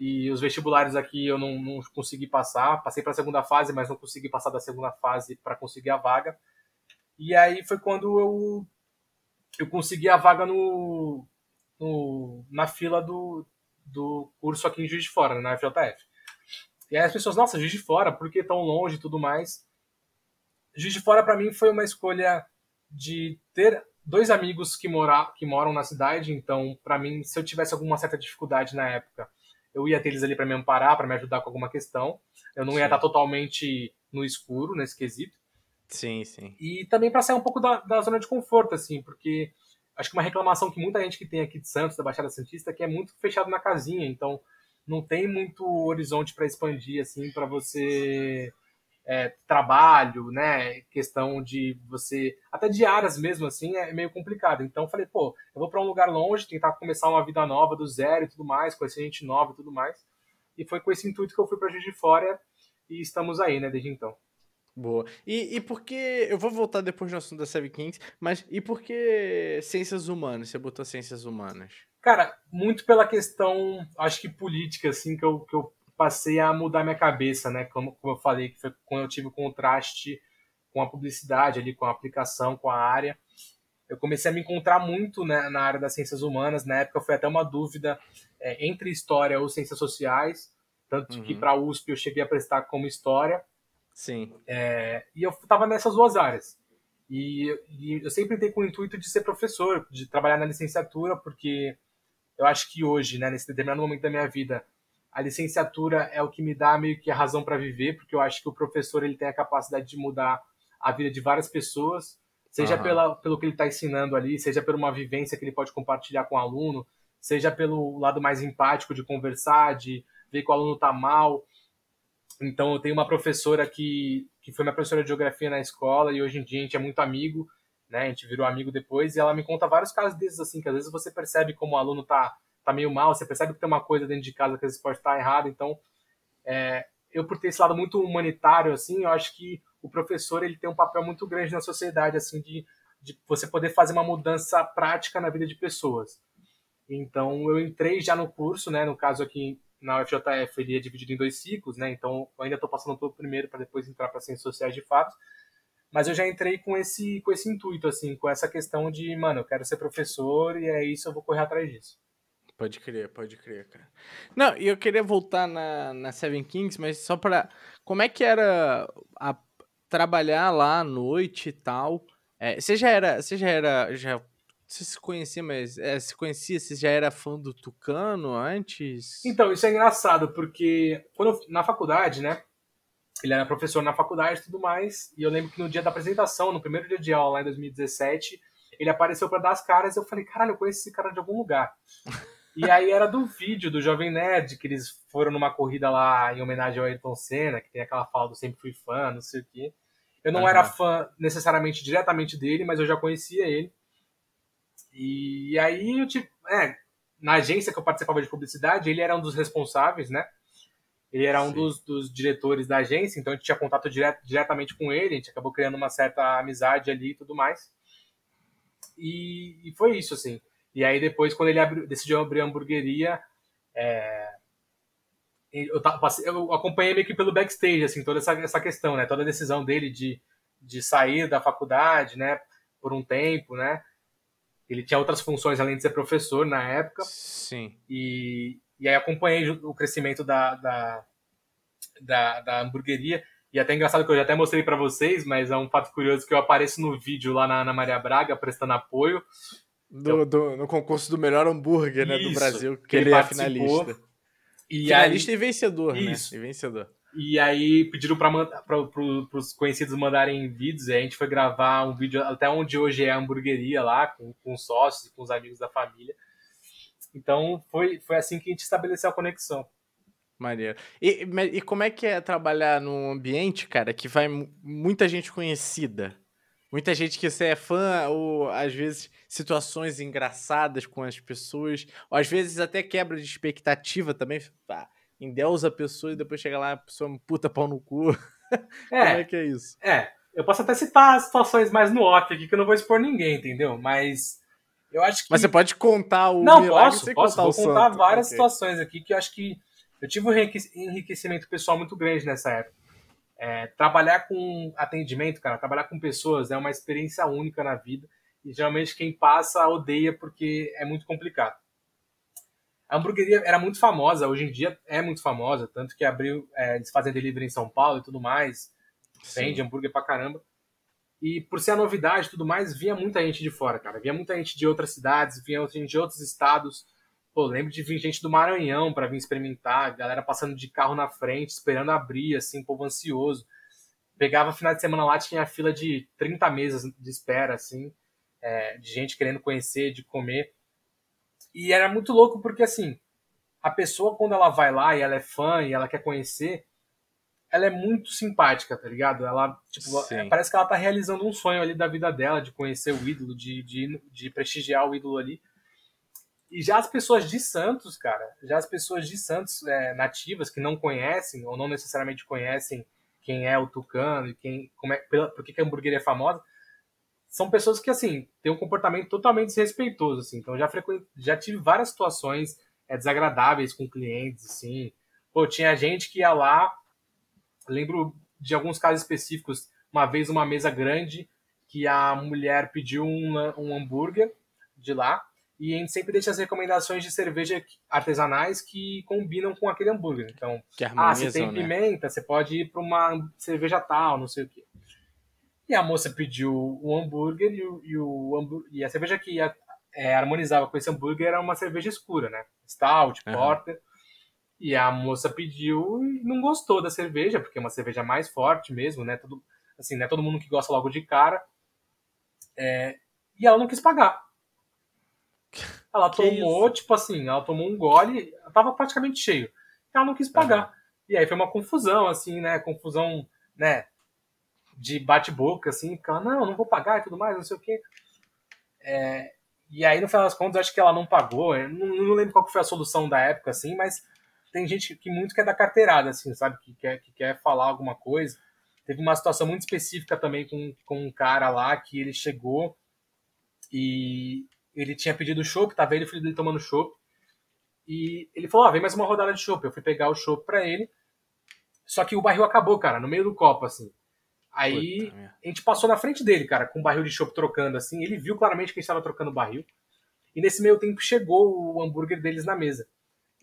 e os vestibulares aqui eu não, não consegui passar. Passei para a segunda fase, mas não consegui passar da segunda fase para conseguir a vaga. E aí foi quando eu, eu consegui a vaga no, no, na fila do, do curso aqui em Juiz de Fora, na FJF. E aí as pessoas, nossa, Juiz de Fora, por que tão longe e tudo mais? Juiz de Fora para mim foi uma escolha de ter dois amigos que, mora, que moram na cidade, então, para mim, se eu tivesse alguma certa dificuldade na época, eu ia ter eles ali para me amparar, para me ajudar com alguma questão. Eu não sim. ia estar totalmente no escuro nesse quesito. Sim, sim. E também para sair um pouco da, da zona de conforto, assim, porque acho que uma reclamação que muita gente que tem aqui de Santos, da Baixada Santista, é que é muito fechado na casinha, então não tem muito horizonte para expandir, assim, para você é, trabalho, né? Questão de você. Até diárias mesmo, assim, é meio complicado. Então eu falei, pô, eu vou para um lugar longe, tentar começar uma vida nova do zero e tudo mais, conhecer gente nova e tudo mais. E foi com esse intuito que eu fui para Juiz de Fora e estamos aí, né, desde então. Boa. E, e por que. Eu vou voltar depois no assunto da Seven Kings, mas e por que ciências humanas? Você botou ciências humanas? Cara, muito pela questão, acho que política, assim, que eu, que eu passei a mudar minha cabeça, né? Como, como eu falei, que foi quando eu tive o contraste com a publicidade ali, com a aplicação, com a área. Eu comecei a me encontrar muito né, na área das ciências humanas. Na época foi até uma dúvida é, entre história ou ciências sociais, tanto uhum. que para a USP eu cheguei a prestar como história. Sim. É, e eu estava nessas duas áreas. E, e, eu sempre tenho com o intuito de ser professor, de trabalhar na licenciatura, porque eu acho que hoje, né, nesse determinado momento da minha vida, a licenciatura é o que me dá meio que a razão para viver, porque eu acho que o professor ele tem a capacidade de mudar a vida de várias pessoas, seja uhum. pela, pelo que ele está ensinando ali, seja por uma vivência que ele pode compartilhar com o aluno, seja pelo lado mais empático de conversar, de ver que o aluno está mal. Então, eu tenho uma professora que, que foi minha professora de geografia na escola e hoje em dia a gente é muito amigo, né? A gente virou amigo depois e ela me conta vários casos desses, assim, que às vezes você percebe como o aluno está tá meio mal, você percebe que tem uma coisa dentro de casa que às vezes pode estar errado. Então, é, eu por ter esse lado muito humanitário, assim, eu acho que o professor ele tem um papel muito grande na sociedade, assim, de, de você poder fazer uma mudança prática na vida de pessoas. Então, eu entrei já no curso, né? No caso aqui na UFJF, ele é dividido em dois ciclos, né? Então, eu ainda estou passando pelo primeiro para depois entrar para ciências sociais de fato. Mas eu já entrei com esse, com esse intuito, assim, com essa questão de, mano, eu quero ser professor e é isso, eu vou correr atrás disso. Pode crer, pode crer, cara. Não, e eu queria voltar na, na Seven Kings, mas só para Como é que era a, trabalhar lá à noite e tal? É, você já era. Você já era. Já, você se conhecia, mas. É, se conhecia, você já era fã do Tucano antes? Então, isso é engraçado, porque quando eu, na faculdade, né? Ele era professor na faculdade e tudo mais. E eu lembro que no dia da apresentação, no primeiro dia de aula, lá em 2017, ele apareceu para dar as caras e eu falei, caralho, eu conheço esse cara de algum lugar. E aí era do vídeo do Jovem Nerd, que eles foram numa corrida lá em homenagem ao Ayrton Senna, que tem aquela fala do sempre fui fã, não sei o quê. Eu não uhum. era fã necessariamente diretamente dele, mas eu já conhecia ele. E aí eu tipo, é, na agência que eu participava de publicidade, ele era um dos responsáveis, né? Ele era um dos, dos, diretores da agência, então a gente tinha contato direto, diretamente com ele, a gente acabou criando uma certa amizade ali e tudo mais. E, e foi isso, assim. E aí depois, quando ele abriu, decidiu abrir a hamburgueria, é, eu, eu, acompanhei meio que pelo backstage, assim, toda essa, essa questão, né? Toda a decisão dele de, de sair da faculdade, né? Por um tempo, né? Ele tinha outras funções além de ser professor na época. Sim. E, e aí acompanhei o crescimento da, da, da, da hamburgueria. E até engraçado que eu já até mostrei para vocês, mas é um fato curioso que eu apareço no vídeo lá na Ana Maria Braga, prestando apoio. Do, do, no concurso do melhor hambúrguer né, do Brasil, que, que ele, ele é finalista. E finalista aí, e vencedor, né? isso. né? E vencedor. E aí pediram para pro, os conhecidos mandarem vídeos, e a gente foi gravar um vídeo até onde hoje é a hamburgueria lá, com, com sócios, com os amigos da família. Então foi, foi assim que a gente estabeleceu a conexão. Maneiro. E, e como é que é trabalhar num ambiente, cara, que vai muita gente conhecida? Muita gente que você é fã, ou às vezes situações engraçadas com as pessoas, ou às vezes até quebra de expectativa também. Endeusa a pessoa e depois chega lá, a pessoa é puta pau no cu. (laughs) É, Como é que é isso? É, eu posso até citar situações mais no off aqui que eu não vou expor ninguém, entendeu? Mas eu acho que. Mas você pode contar o. Não, posso, posso. Contar vou contar santo. várias okay. situações aqui que eu acho que eu tive um enriquecimento pessoal muito grande nessa época. É, trabalhar com atendimento, cara, trabalhar com pessoas é uma experiência única na vida e geralmente quem passa odeia porque é muito complicado. A hamburgueria era muito famosa, hoje em dia é muito famosa, tanto que abriu, é, eles fazem delivery em São Paulo e tudo mais, Sim. vende hambúrguer pra caramba. E por ser a novidade e tudo mais, vinha muita gente de fora, cara. Vinha muita gente de outras cidades, vinha gente de outros estados. Pô, lembro de vir gente do Maranhão para vir experimentar, galera passando de carro na frente, esperando abrir, assim, povo ansioso. Pegava final de semana lá, tinha fila de 30 mesas de espera, assim, é, de gente querendo conhecer, de comer. E era muito louco porque, assim, a pessoa, quando ela vai lá e ela é fã e ela quer conhecer, ela é muito simpática, tá ligado? Ela, tipo, Sim. parece que ela tá realizando um sonho ali da vida dela, de conhecer o ídolo, de, de, de prestigiar o ídolo ali. E já as pessoas de Santos, cara, já as pessoas de Santos é, nativas que não conhecem ou não necessariamente conhecem quem é o Tucano e quem, como é, pela, por que a hamburgueria é famosa, são pessoas que, assim, têm um comportamento totalmente desrespeitoso, assim. Então, já, frequ... já tive várias situações é, desagradáveis com clientes, assim. Pô, tinha gente que ia lá, lembro de alguns casos específicos, uma vez uma mesa grande que a mulher pediu um, um hambúrguer de lá, e a gente sempre deixa as recomendações de cerveja artesanais que combinam com aquele hambúrguer. Então, ah, você tem né? pimenta, você pode ir para uma cerveja tal, não sei o quê. E a moça pediu o hambúrguer e, o, e, o e a cerveja que ia, é, harmonizava com esse hambúrguer era uma cerveja escura, né? Stout, uhum. porter. E a moça pediu e não gostou da cerveja, porque é uma cerveja mais forte mesmo, né? Todo, assim, não é todo mundo que gosta logo de cara. É, e ela não quis pagar. (laughs) Ela tomou, tipo assim, ela tomou um gole, tava praticamente cheio. Ela não quis pagar. Uhum. E aí foi uma confusão, assim, né? Confusão, né? De bate-boca, assim, ela, não, não vou pagar e tudo mais, não sei o quê. É, e aí, no final das contas, acho que ela não pagou. Não, não, lembro qual foi a solução da época, assim, mas tem gente que muito quer dar carteirada, assim, sabe? Que quer, que quer falar alguma coisa. Teve uma situação muito específica também com, com um cara lá que ele chegou e ele tinha pedido chopp, tava ele o filho dele tomando chopp. E ele falou: ah, vem mais uma rodada de chopp. Eu fui pegar o chopp pra ele. Só que o barril acabou, cara, no meio do copo, assim. Aí a gente passou na frente dele, cara, com o barril de chopp trocando, assim. Ele viu claramente que a gente estava trocando o barril. E nesse meio tempo chegou o hambúrguer deles na mesa.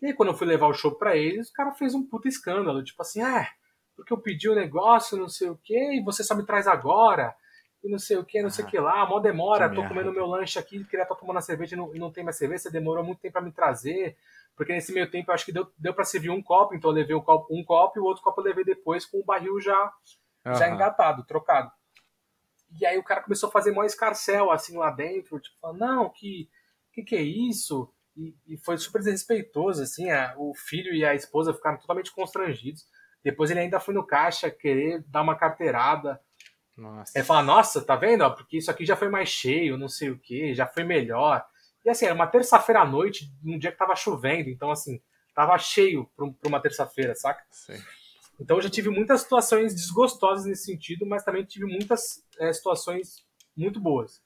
E aí, quando eu fui levar o chopp pra eles, o cara fez um puta escândalo. Tipo assim, ah, porque eu pedi o um negócio, não sei o quê, e você só me traz agora e não sei o que, não sei o que lá, mó demora, tô comendo meu lanche aqui, queria estar tomando a cerveja e não, não tem mais cerveja, você demorou muito tempo para me trazer, porque nesse meio tempo eu acho que deu, deu para servir um copo, então eu levei um copo, um copo e o outro copo eu levei depois com o barril já, uhum. já engatado, trocado. E aí o cara começou a fazer mó escarcel assim lá dentro, tipo, falando, não, que, que que é isso? E, e foi super desrespeitoso, assim, a, o filho e a esposa ficaram totalmente constrangidos. Depois ele ainda foi no caixa querer dar uma carteirada, nossa. É falar, nossa, tá vendo? Porque isso aqui já foi mais cheio, não sei o que, já foi melhor. E assim, era uma terça-feira à noite, num dia que tava chovendo, então assim, tava cheio pra uma terça-feira, saca? Sim. Então eu já tive muitas situações desgostosas nesse sentido, mas também tive muitas é, situações muito boas.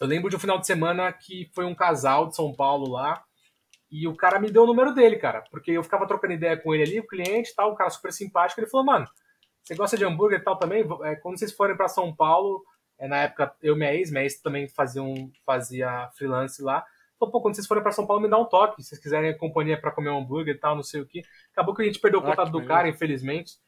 Eu lembro de um final de semana que foi um casal de São Paulo lá, e o cara me deu o número dele, cara, porque eu ficava trocando ideia com ele ali, o cliente tal, um cara super simpático, ele falou, mano, você gosta de hambúrguer e tal também? É, quando vocês forem para São Paulo, é, na época eu e minha ex, minha ex também fazia, um, fazia freelance lá. Falou, pô, quando vocês forem para São Paulo, me dá um toque. Se vocês quiserem companhia para comer um hambúrguer e tal, não sei o que. Acabou que a gente perdeu o ah, contato do cara, infelizmente.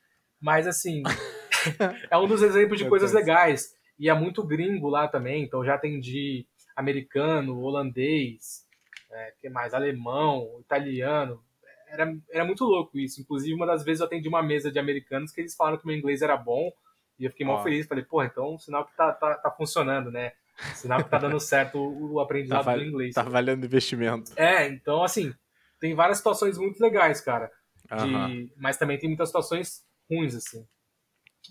Mas assim, (laughs) é um dos exemplos de coisas legais. E é muito gringo lá também, então já atendi americano, holandês, é, que mais? Alemão, italiano, era, era muito louco isso. Inclusive, uma das vezes eu atendi uma mesa de americanos que eles falaram que meu inglês era bom. E eu fiquei mal feliz. Falei, pô, então sinal que tá, tá, tá funcionando, né? Sinal que tá dando certo o, o aprendizado tá do inglês. Tá valendo investimento. É, então, assim, tem várias situações muito legais, cara. De, Mas também tem muitas situações ruins, assim.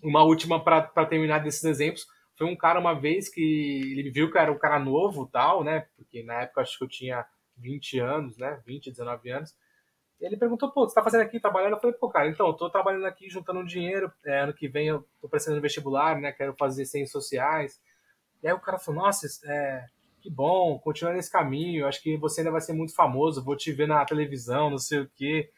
Uma última para terminar desses exemplos foi um cara uma vez que ele viu que era um cara novo tal, né? Porque na época acho que eu tinha 20 anos, né? 20, 19 anos. Ele perguntou, pô, você tá fazendo aqui, trabalhando? Eu falei, pô, cara, então, eu tô trabalhando aqui, juntando dinheiro, é, ano que vem eu tô precisando vestibular, né, quero fazer ciências sociais. E aí o cara falou, nossa, é, que bom, continua nesse caminho, acho que você ainda vai ser muito famoso, vou te ver na televisão, não sei o quê.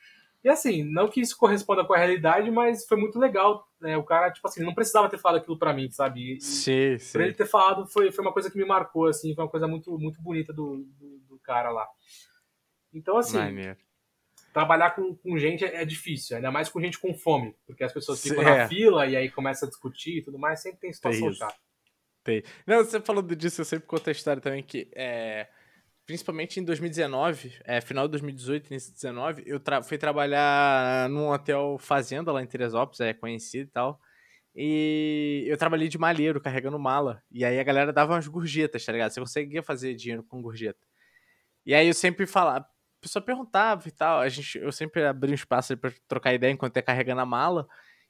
E assim, não que isso corresponda com a realidade, mas foi muito legal. Né? O cara, tipo assim, não precisava ter falado aquilo para mim, sabe? E, sim, sim. Por ele ter falado, foi, foi uma coisa que me marcou, assim, foi uma coisa muito, muito bonita do, do, do cara lá. Então, assim, trabalhar com, com gente é, é, difícil, ainda mais com gente com fome, porque as pessoas ficam é. na fila e aí começa a discutir e tudo mais, sempre tem situação chata. Tem. Não, você falando disso, eu sempre conto a história também que, é, principalmente em 2019, é, final de 2018, início de 2019, eu tra fui trabalhar num hotel fazenda lá em Teresópolis, é conhecido e tal, e eu trabalhei de malheiro, carregando mala, e aí a galera dava umas gorjetas, tá ligado? Você conseguia fazer dinheiro com gorjeta. E aí eu sempre falava, pessoa perguntava e tal. A gente, eu sempre abri um espaço para trocar ideia enquanto ia carregando a mala.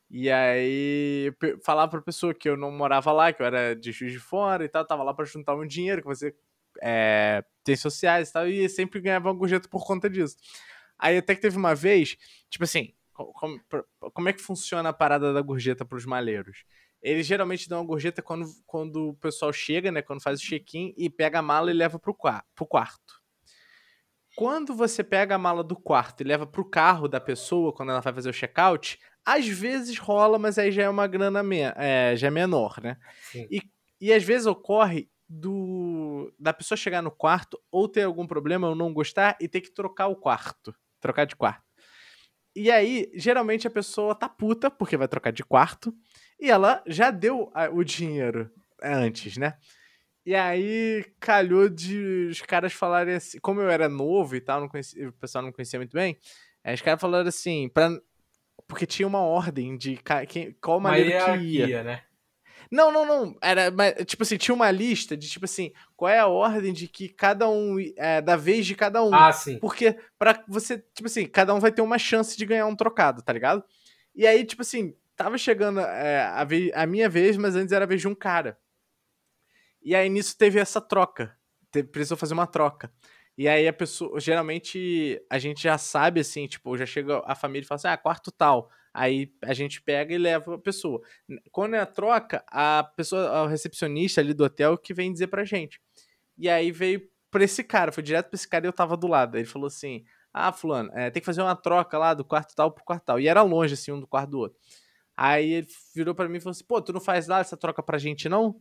E aí, falar pra pessoa que eu não morava lá, que eu era de Juiz de Fora e tal, tava lá pra juntar um dinheiro, que você é, tem sociais e tal, e sempre ganhava uma gorjeta por conta disso. Aí até que teve uma vez, tipo assim, como, como é que funciona a parada da gorjeta pros maleiros? Eles geralmente dão a gorjeta quando, quando o pessoal chega, né? Quando faz o check-in e pega a mala e leva pro, pro quarto. Quando você pega a mala do quarto e leva pro carro da pessoa, quando ela vai fazer o check-out, às vezes rola, mas aí já é uma grana é, já é menor, né? E, e às vezes ocorre do da pessoa chegar no quarto ou ter algum problema ou não gostar e ter que trocar o quarto, trocar de quarto. E aí, geralmente a pessoa tá puta porque vai trocar de quarto e ela já deu o dinheiro antes, né? E aí calhou de os caras falarem assim, como eu era novo e tal, não conhecia, o pessoal não conhecia muito bem, os caras falaram assim, porque tinha uma ordem de quem, qual maneira que ia. né? Não, não, não. Era, tipo assim, tinha uma lista de, tipo assim, qual é a ordem de que cada um. É, da vez de cada um. Ah, sim. Porque pra você, tipo assim, cada um vai ter uma chance de ganhar um trocado, tá ligado? E aí, tipo assim, tava chegando é, a, vez, a minha vez, mas antes era a vez de um cara. E aí nisso teve essa troca. Teve, precisou fazer uma troca. E aí a pessoa, geralmente a gente já sabe assim, tipo, já chega a família e fala assim: "Ah, quarto tal". Aí a gente pega e leva a pessoa. Quando é a troca, a pessoa, o recepcionista ali do hotel que vem dizer pra gente. E aí veio pra esse cara, foi direto pra esse cara e eu tava do lado. Ele falou assim: "Ah, fulano, é, tem que fazer uma troca lá do quarto tal pro quarto tal". E era longe assim um do quarto do outro. Aí ele virou para mim e falou assim: "Pô, tu não faz lá essa troca pra gente não?"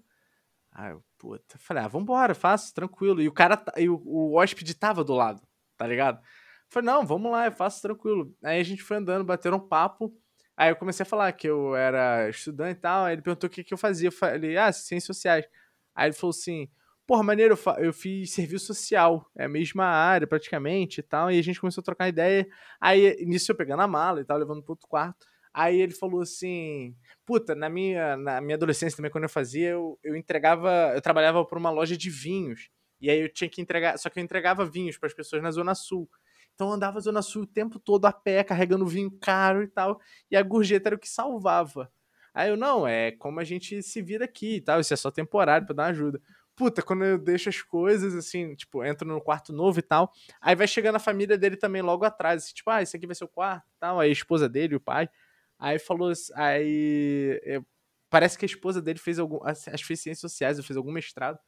Aí eu, puta, falei, ah, vambora, faço, tranquilo. E o cara, e o, o hóspede tava do lado, tá ligado? Falei, não, vamos lá, eu faço tranquilo. Aí a gente foi andando, bateram um papo. Aí eu comecei a falar que eu era estudante e tal. Aí ele perguntou o que, que eu fazia. Eu falei, ah, ciências sociais. Aí ele falou assim, porra, maneiro, eu, fiz serviço social, é a mesma área praticamente e tal. E a gente começou a trocar ideia. Aí nisso eu pegando a mala e tal, levando pro outro quarto. Aí ele falou assim: Puta, na minha, na minha adolescência também, quando eu fazia, eu, eu entregava. Eu trabalhava por uma loja de vinhos. E aí eu tinha que entregar. Só que eu entregava vinhos para as pessoas na Zona Sul. Então eu andava na Zona Sul o tempo todo a pé, carregando vinho caro e tal. E a gorjeta era o que salvava. Aí eu, não, é como a gente se vira aqui e tal. Isso é só temporário para dar ajuda. Puta, quando eu deixo as coisas, assim, tipo, entro no quarto novo e tal. Aí vai chegando a família dele também logo atrás. Assim, tipo, ah, esse aqui vai ser o quarto e tal. Aí a esposa dele, o pai. Aí falou. Aí. Eu, parece que a esposa dele fez algum. Que fez ciências sociais, eu fez algum mestrado.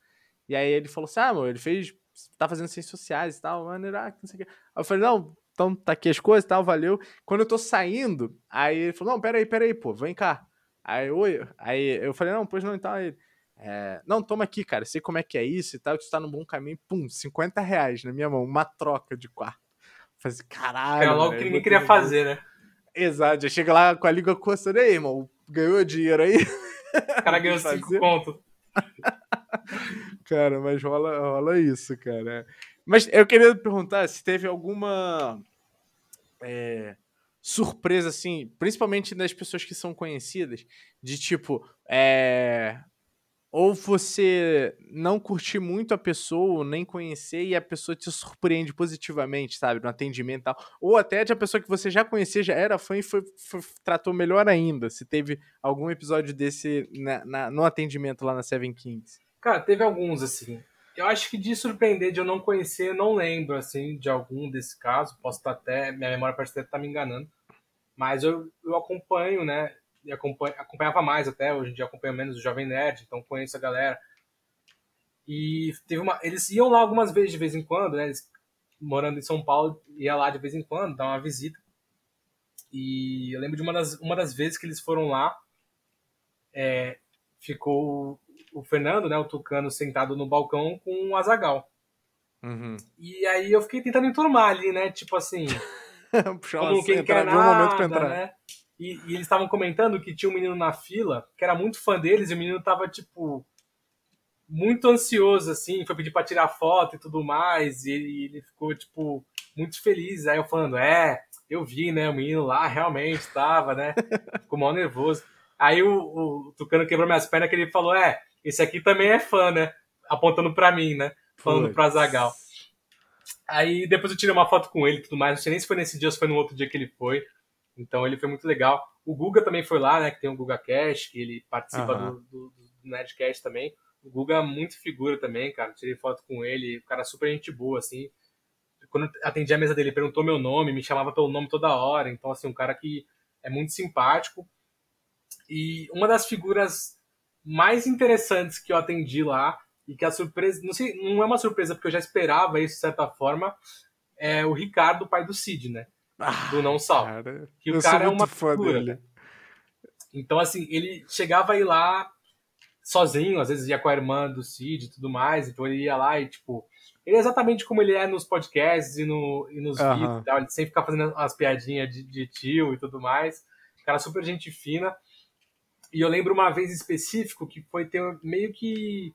E aí ele falou assim: ah, amor, ele fez. Tá fazendo ciências sociais e tal, mano, ah, não sei o que. Aí eu falei, não, então tá aqui as coisas e tal, valeu. Quando eu tô saindo, aí ele falou, não, peraí, peraí, pô, vem cá. Aí, oi, aí eu falei, não, pois não, então aí é, não, toma aqui, cara, sei como é que é isso e tal, tu tá no bom caminho, pum, 50 reais na minha mão, uma troca de quarto. Falei assim, caralho. Era logo que ninguém queria fazer, né? Exato, já chega lá com a língua coçando aí, irmão. Ganhou dinheiro aí? O cara ganhou (laughs) cinco pontos. cara, mas rola, rola isso, cara. Mas eu queria perguntar se teve alguma é, surpresa, assim, principalmente das pessoas que são conhecidas, de tipo, é, ou você não curtir muito a pessoa, nem conhecer, e a pessoa te surpreende positivamente, sabe? No atendimento e tal. Ou até de a pessoa que você já conhecia, já era fã e foi, foi tratou melhor ainda. Se teve algum episódio desse na, na, no atendimento lá na Seven Kings. Cara, teve alguns, assim. Eu acho que de surpreender, de eu não conhecer, não lembro, assim, de algum desse caso. Posso estar até, minha memória pode até estar me enganando. Mas eu, eu acompanho, né? Acompanhava mais até, hoje em dia acompanho menos o Jovem Nerd, então conheço a galera. E teve uma, eles iam lá algumas vezes de vez em quando, né? Eles, morando em São Paulo, ia lá de vez em quando, dar uma visita. E eu lembro de uma das, uma das vezes que eles foram lá, é, ficou o Fernando, né, o Tucano, sentado no balcão com o Azagal. Uhum. E aí eu fiquei tentando enturmar ali, né? Tipo assim. (laughs) Puxar como quem quer nada, um momento pra entrar. Né? E, e eles estavam comentando que tinha um menino na fila que era muito fã deles e o menino tava, tipo, muito ansioso, assim, foi pedir pra tirar foto e tudo mais, e ele, ele ficou, tipo, muito feliz. Aí eu falando, é, eu vi, né, o menino lá realmente tava, né, (laughs) ficou mal nervoso. Aí o, o Tucano quebrou minhas pernas que ele falou, é, esse aqui também é fã, né, apontando pra mim, né, falando pra Zagal. Aí depois eu tirei uma foto com ele e tudo mais, não sei nem se foi nesse dia ou se foi no outro dia que ele foi. Então ele foi muito legal. O Guga também foi lá, né? Que tem o Guga Cash, que ele participa uhum. do, do, do Nerdcast também. O Guga é muito figura também, cara. Tirei foto com ele, o cara super gente boa, assim. Quando atendi a mesa dele, perguntou meu nome, me chamava pelo nome toda hora. Então, assim, um cara que é muito simpático. E uma das figuras mais interessantes que eu atendi lá, e que a surpresa, não sei, não é uma surpresa porque eu já esperava isso de certa forma, é o Ricardo, pai do Cid, né? Ah, do Não Sal. Cara, que o cara é uma figura. Dele. Então, assim, ele chegava aí lá sozinho, às vezes ia com a irmã do Cid e tudo mais, então ele ia lá e, tipo, ele é exatamente como ele é nos podcasts e, no, e nos uhum. vídeos e tal, ele sempre fica fazendo as piadinhas de, de tio e tudo mais, cara super gente fina, e eu lembro uma vez específico que foi ter meio que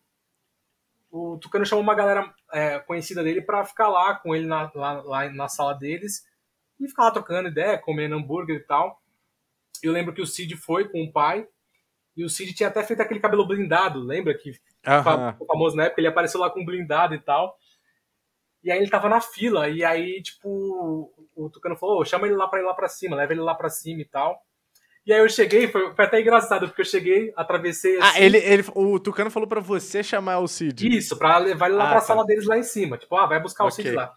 o Tucano chamou uma galera é, conhecida dele para ficar lá com ele na, lá, lá, na sala deles e ficar lá trocando ideia, comendo hambúrguer e tal. Eu lembro que o Cid foi com o pai e o Cid tinha até feito aquele cabelo blindado, lembra? Que ficou famoso na época, ele apareceu lá com blindado e tal. E aí ele tava na fila, e aí, tipo, o Tucano falou, chama ele lá pra ir lá pra cima, leva ele lá pra cima e tal. E aí eu cheguei, foi, foi, até engraçado, porque eu cheguei, atravessei ah, assim. Ah, ele, ele, o Tucano falou para você chamar o Cid. Isso, pra levar ele lá ah, pra tá. sala deles lá em cima. Tipo, ah, vai buscar okay. o Cid lá.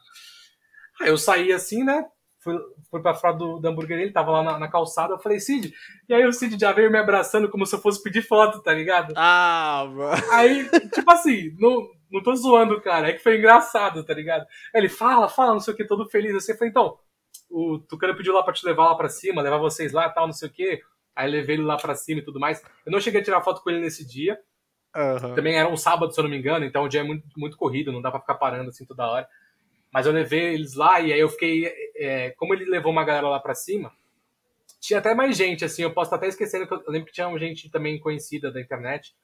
Aí eu saí assim, né? Fui, fui pra fora do, hambúrguer ele tava lá na, na, calçada. Eu falei, Cid. E aí o Cid já veio me abraçando como se eu fosse pedir foto, tá ligado? Ah, mano. Aí, tipo assim, não, não tô zoando, cara. É que foi engraçado, tá ligado? Aí ele fala, fala, não sei o que, todo feliz. Assim, eu falei, então, o Tucano pediu lá pra te levar lá pra cima, levar vocês lá tal, não sei o quê. Aí levei ele lá pra cima e tudo mais. Eu não cheguei a tirar foto com ele nesse dia. Uhum. Também era um sábado, se eu não me engano, então o dia é muito, muito corrido, não dá pra ficar parando assim toda hora. Mas eu levei eles lá e aí eu fiquei. É, como ele levou uma galera lá pra cima, tinha até mais gente, assim, eu posso estar até esquecendo que eu, lembro que tinha gente também conhecida da internet.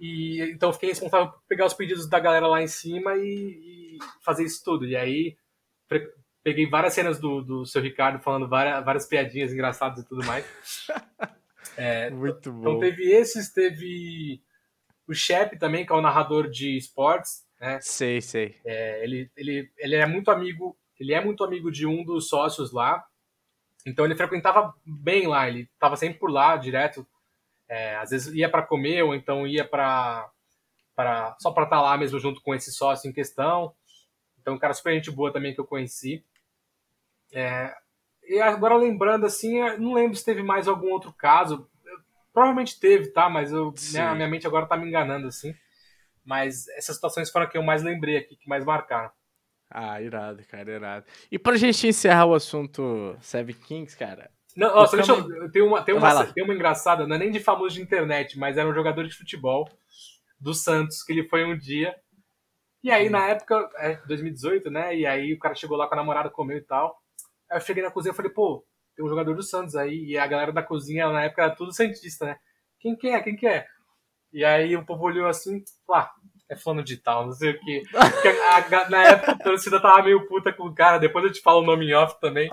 E então eu fiquei responsável por pegar os pedidos da galera lá em cima e, e fazer isso tudo. E aí peguei várias cenas do, do seu Ricardo falando várias, várias piadinhas engraçadas e tudo mais. (laughs) É, Muito então bom. Então teve esses, teve o Shep também, que é o narrador de esportes, né? Sei, sei. É, ele, ele, ele é muito amigo, ele é muito amigo de um dos sócios lá. Então ele frequentava bem lá, ele estava sempre por lá, direto. É, às vezes ia para comer ou então ia para para só para estar tá lá mesmo junto com esse sócio em questão. Então, um cara super gente boa também que eu conheci. É, e agora lembrando assim, não lembro se teve mais algum outro caso. Provavelmente teve, tá? Mas eu, minha, minha mente agora tá me enganando assim. Mas essas situações foram que eu mais lembrei aqui, que mais marcaram. Ah, irado, cara, irado. E pra gente encerrar o assunto Seven Kings, cara. Não, ó, deixa eu. Tem uma, tem, uma, tem uma engraçada, não é nem de famoso de internet, mas era um jogador de futebol do Santos, que ele foi um dia. E aí, na época, é 2018, né? E aí o cara chegou lá com a namorada, comeu e tal. Aí eu cheguei na cozinha e falei, pô, tem um jogador do Santos aí. E a galera da cozinha na época era tudo Santista, né? Quem que é? Quem que é? E aí o povo olhou assim, lá, é fulano de tal, não sei o quê. (laughs) na época a torcida tava meio puta com o cara, depois eu te falo o nome em off também.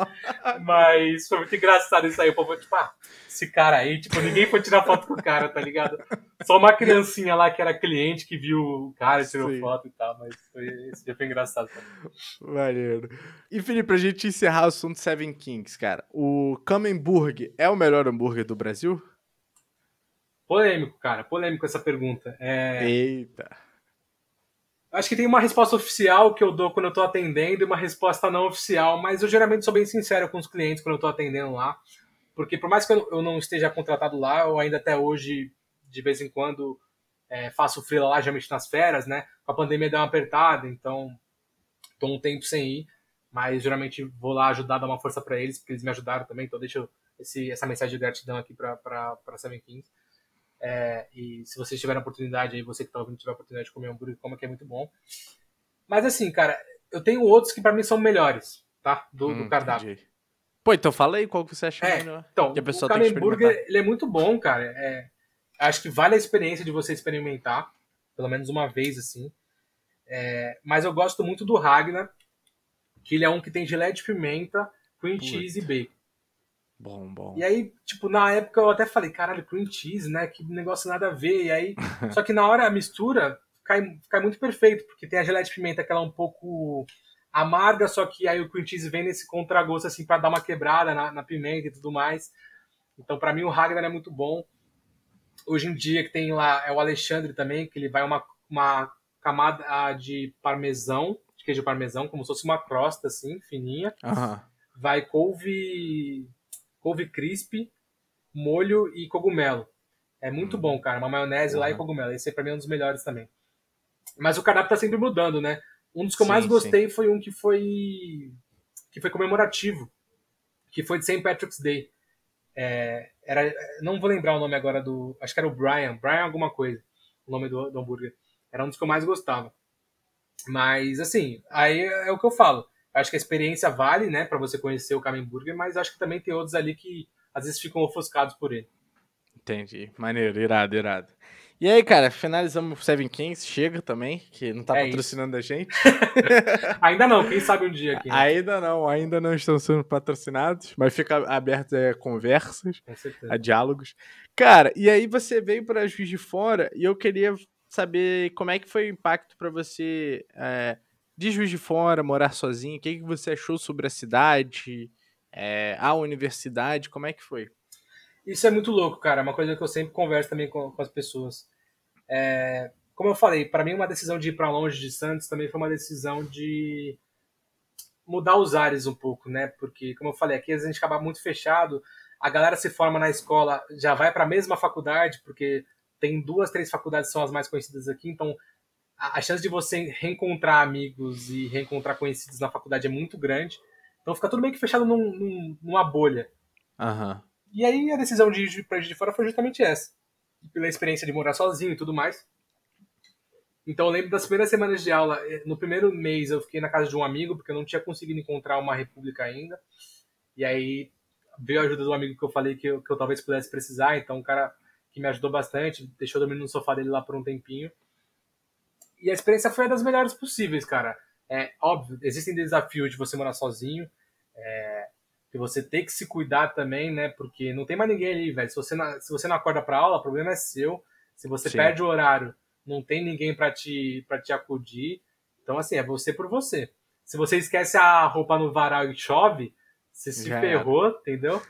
Mas foi muito engraçado isso aí. O povo, tipo, ah, esse cara aí, tipo, ninguém foi tirar foto com o cara, tá ligado? Só uma criancinha lá que era cliente que viu o cara e tirou Sim. foto e tal, mas foi, esse dia foi engraçado também. Maneiro. E Felipe, pra gente encerrar o assunto Seven Kings, cara, o Kamenburg é o melhor hambúrguer do Brasil? Polêmico, cara, polêmico essa pergunta. É... Eita. Acho que tem uma resposta oficial que eu dou quando eu estou atendendo e uma resposta não oficial, mas eu geralmente sou bem sincero com os clientes quando eu estou atendendo lá, porque por mais que eu não esteja contratado lá, eu ainda até hoje, de vez em quando, é, faço freela lá, geralmente nas férias, né? Com a pandemia deu uma apertada, então estou um tempo sem ir, mas geralmente vou lá ajudar, dar uma força para eles, porque eles me ajudaram também, então deixo esse, essa mensagem de gratidão aqui para Seven Kings. É, e se vocês tiverem a oportunidade aí, você que tá ouvindo tiver a oportunidade de comer hambúrguer, coma que é muito bom. Mas assim, cara, eu tenho outros que para mim são melhores, tá? Do, hum, do cardápio. Entendi. Pô, então fala aí qual que você acha é, melhor. Então, que a pessoa o Kamen Burger, ele é muito bom, cara. É, acho que vale a experiência de você experimentar, pelo menos uma vez, assim. É, mas eu gosto muito do Ragnar, que ele é um que tem gelé de pimenta, cream cheese e bacon. Bom, bom. E aí, tipo, na época eu até falei, caralho, cream cheese, né? Que negócio nada a ver. E aí, (laughs) só que na hora a mistura cai, cai muito perfeito, porque tem a geleia de pimenta que ela é um pouco amarga, só que aí o cream cheese vem nesse contragosto assim para dar uma quebrada na, na, pimenta e tudo mais. Então, para mim, o Ragnar é muito bom. Hoje em dia, que tem lá é o Alexandre também, que ele vai uma, uma camada de parmesão, de queijo parmesão, como se fosse uma crosta assim, fininha. Uhum. Vai couve, couve crisp, molho e cogumelo. É muito uhum. bom, cara. Uma maionese uhum. lá e cogumelo. Esse para mim é um dos melhores também. Mas o cardápio tá sempre mudando, né? Um dos que eu sim, mais gostei sim. foi um que foi que foi comemorativo, que foi de St. Patrick's Day. É, era, não vou lembrar o nome agora do, acho que era o Brian, Brian alguma coisa, o nome do, do hambúrguer. Era um dos que eu mais gostava. Mas assim, aí é o que eu falo. Acho que a experiência vale, né, para você conhecer o Kamen Burger, mas acho que também tem outros ali que às vezes ficam ofuscados por ele. Entendi. Maneiro, irado, irado. E aí, cara, finalizamos o Seven Kings, chega também, que não tá é patrocinando isso. a gente. (laughs) ainda não, quem sabe um dia aqui. Né? Ainda não, ainda não estão sendo patrocinados, mas fica aberto a conversas, a diálogos. Cara, e aí você veio para Juiz de Fora e eu queria saber como é que foi o impacto para você é, de Juiz de Fora, morar sozinho, o que, que você achou sobre a cidade, é, a universidade, como é que foi? Isso é muito louco, cara. É uma coisa que eu sempre converso também com, com as pessoas. É, como eu falei, para mim uma decisão de ir para longe de Santos também foi uma decisão de mudar os ares um pouco, né? Porque, como eu falei, aqui a gente acaba muito fechado. A galera se forma na escola, já vai para a mesma faculdade, porque tem duas, três faculdades que são as mais conhecidas aqui, então a, a chance de você reencontrar amigos e reencontrar conhecidos na faculdade é muito grande. Então fica tudo meio que fechado num, num, numa bolha. Uhum. E aí a decisão de ir para de fora foi justamente essa. Pela experiência de morar sozinho e tudo mais. Então eu lembro das primeiras semanas de aula. Eh, no primeiro mês eu fiquei na casa de um amigo, porque eu não tinha conseguido encontrar uma república ainda. E aí veio a ajuda do amigo que eu falei que eu, que eu talvez pudesse precisar. Então um cara que me ajudou bastante, deixou dormindo no sofá dele lá por um tempinho. E a experiência foi a das melhores possíveis, cara. É óbvio, existem desafios de você morar sozinho. É, que você tem que se cuidar também, né? Porque não tem mais ninguém ali, velho. Se você não, se você não acorda para aula, o problema é seu. Se você Sim. perde o horário, não tem ninguém para te para te acudir. Então assim, é você por você. Se você esquece a roupa no varal e chove, você se Já ferrou, entendeu?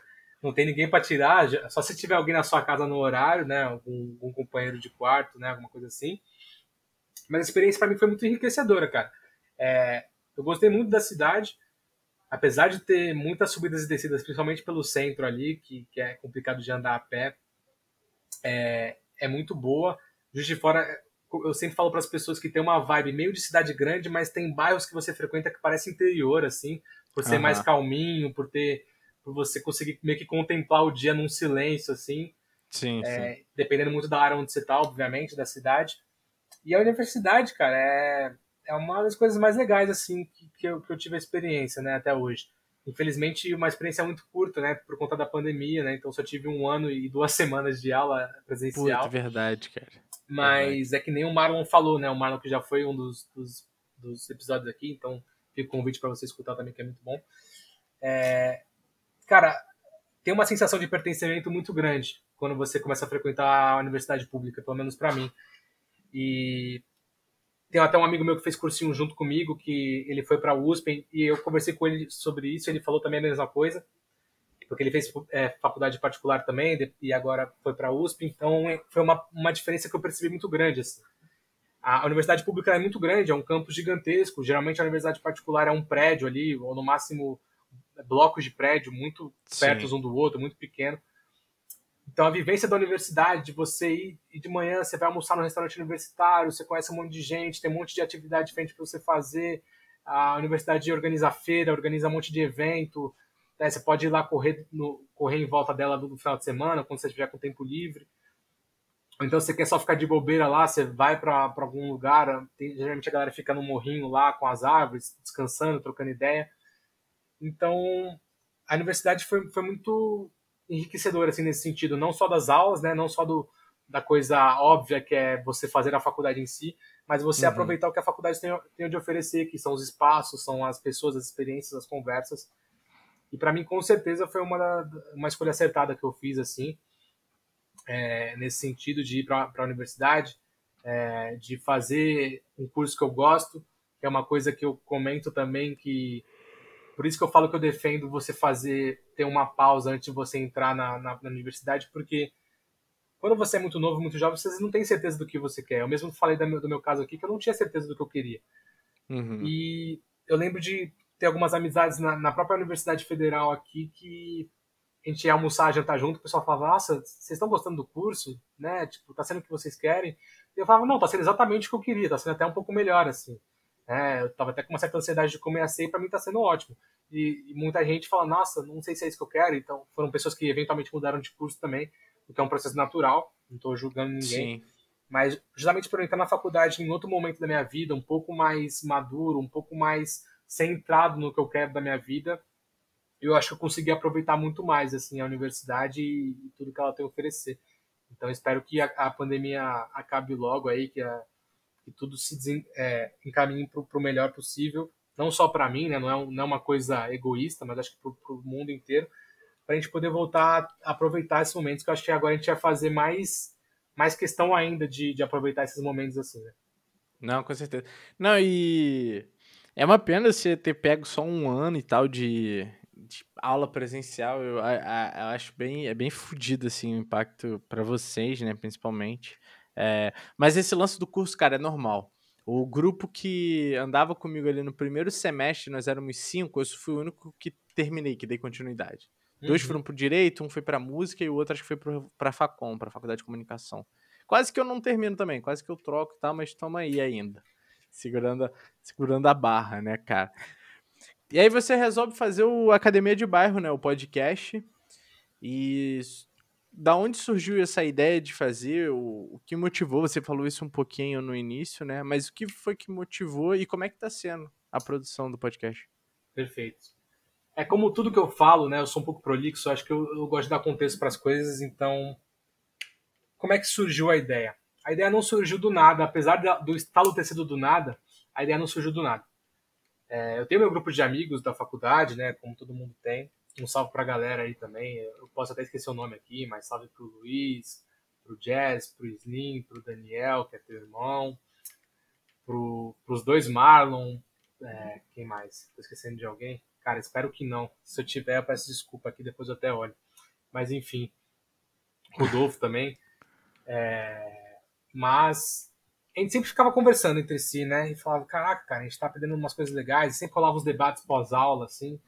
Não tem ninguém para tirar, só se tiver alguém na sua casa no horário, né? Algum, algum companheiro de quarto, né? Alguma coisa assim. Mas a experiência para mim foi muito enriquecedora, cara. É, eu gostei muito da cidade apesar de ter muitas subidas e descidas, principalmente pelo centro ali, que, que é complicado de andar a pé, é, é muito boa. Juiz de Fora, eu sempre falo para as pessoas que tem uma vibe meio de cidade grande, mas tem bairros que você frequenta que parece interior, assim, por ser uhum. mais calminho, por ter, por você conseguir meio que contemplar o dia num silêncio, assim. Sim, é, sim. Dependendo muito da área onde você está, obviamente, da cidade. E a universidade, cara, é é uma das coisas mais legais assim que, que, eu, que eu tive a experiência, né, até hoje. Infelizmente, uma experiência muito curta, né, por conta da pandemia, né, então só tive um ano e duas (laughs) semanas de aula presencial. Puta, verdade, cara. Mas verdade. é que nem o Marlon falou, né, o Marlon que já foi um dos, dos, dos episódios aqui, então fica o convite para você escutar também, que é muito bom. É, cara, tem uma sensação de pertencimento muito grande quando você começa a frequentar a universidade pública, pelo menos para mim. E tem até um amigo meu que fez cursinho junto comigo, que ele foi para a USP, e eu conversei com ele sobre isso, ele falou também a mesma coisa, porque ele fez é, faculdade particular também, e agora foi para a USP, então foi uma, uma diferença que eu percebi muito grande. Assim. A universidade pública é muito grande, é um campus gigantesco, geralmente a universidade particular é um prédio ali, ou no máximo blocos de prédio muito perto um do outro, muito pequeno. Então, a vivência da universidade, de você ir, ir de manhã, você vai almoçar no restaurante universitário, você conhece um monte de gente, tem um monte de atividade diferente para você fazer. A universidade organiza feira, organiza um monte de evento. Né? Você pode ir lá correr, no, correr em volta dela no final de semana, quando você estiver com tempo livre. Então, você quer só ficar de bobeira lá, você vai para algum lugar. Tem, geralmente a galera fica no morrinho lá com as árvores, descansando, trocando ideia. Então, a universidade foi, foi muito enriquecedor assim nesse sentido, não só das aulas, né, não só do, da coisa óbvia que é você fazer a faculdade em si, mas você uhum. aproveitar o que a faculdade tem, tem de oferecer, que são os espaços, são as pessoas, as experiências, as conversas. E para mim, com certeza, foi uma, uma escolha acertada que eu fiz assim, é, nesse sentido de ir para a universidade, é, de fazer um curso que eu gosto, que é uma coisa que eu comento também que por isso que eu falo que eu defendo você fazer ter uma pausa antes de você entrar na, na, na universidade, porque quando você é muito novo, muito jovem, você não tem certeza do que você quer. Eu mesmo falei do meu, do meu caso aqui que eu não tinha certeza do que eu queria. Uhum. E eu lembro de ter algumas amizades na, na, própria Universidade Federal aqui que a gente ia almoçar, jantar junto, o pessoal falava, nossa, vocês estão gostando do curso? Né? Tipo, tá sendo o que vocês querem? E eu falava, não, tá sendo exatamente o que eu queria, tá sendo até um pouco melhor, assim. É, eu tava até com uma certa ansiedade de comer a ceia, pra mim tá sendo ótimo. E, e, muita gente fala, nossa, não sei se é isso que eu quero, então foram pessoas que eventualmente mudaram de curso também, o que é um processo natural, não estou julgando ninguém. Sim. Mas justamente por eu entrar na faculdade em outro momento da minha vida, um pouco mais maduro, um pouco mais centrado no que eu quero da minha vida, eu acho que eu consegui aproveitar muito mais assim a universidade e, e tudo que ela tem a oferecer. Então espero que a, a pandemia acabe logo aí, que, a, que tudo se desen, é, encaminhe para o melhor possível, não só para mim, né? Não é, não é uma coisa egoísta, mas acho que para o mundo inteiro, para a gente poder voltar a aproveitar esses momentos. Que eu acho que agora a gente vai fazer mais mais questão ainda de, de aproveitar esses momentos assim, né? Não, com certeza. Não, e é uma pena você ter pego só um ano e tal de, de aula presencial. Eu, eu, acho bem, é bem fodido assim, o impacto para vocês, né, principalmente. É, mas esse lance do curso, cara, é normal. O grupo que andava comigo ali no primeiro semestre, nós éramos cinco, eu fui o único que terminei, que dei continuidade. Uhum. Dois foram pro direito, um foi pra música e o outro acho que foi pro, pra FACOM, pra Faculdade de Comunicação. Quase que eu não termino também, quase que eu troco e tá, tal, mas toma aí ainda segurando, a, segurando a barra, né, cara? E aí você resolve fazer o Academia de Bairro, né, o podcast. E da onde surgiu essa ideia de fazer? O, o que motivou? Você falou isso um pouquinho no início, né? Mas o que foi que motivou e como é que tá sendo a produção do podcast? Perfeito. É como tudo que eu falo, né? Eu sou um pouco prolixo, acho que eu, eu gosto de dar contexto para as coisas, então como é que surgiu a ideia? a ideia não surgiu do nada, apesar do estalo ter sido do nada, a ideia não surgiu do nada. É, eu tenho meu grupo de amigos da faculdade, né, como todo mundo tem. Um salve pra galera aí também. Eu posso até esquecer o nome aqui, mas salve pro Luiz, pro Jazz, pro Slim, pro Daniel, que é teu irmão, pro, pros dois Marlon, é, quem mais? Tô esquecendo de alguém? Cara, espero que não. Se eu tiver, eu peço desculpa aqui, depois eu até olho. Mas enfim, Rodolfo também. É, mas a gente sempre ficava conversando entre si, né? E falava, caraca, cara, a gente tá aprendendo umas coisas legais. E sempre rolava os debates pós-aula, assim,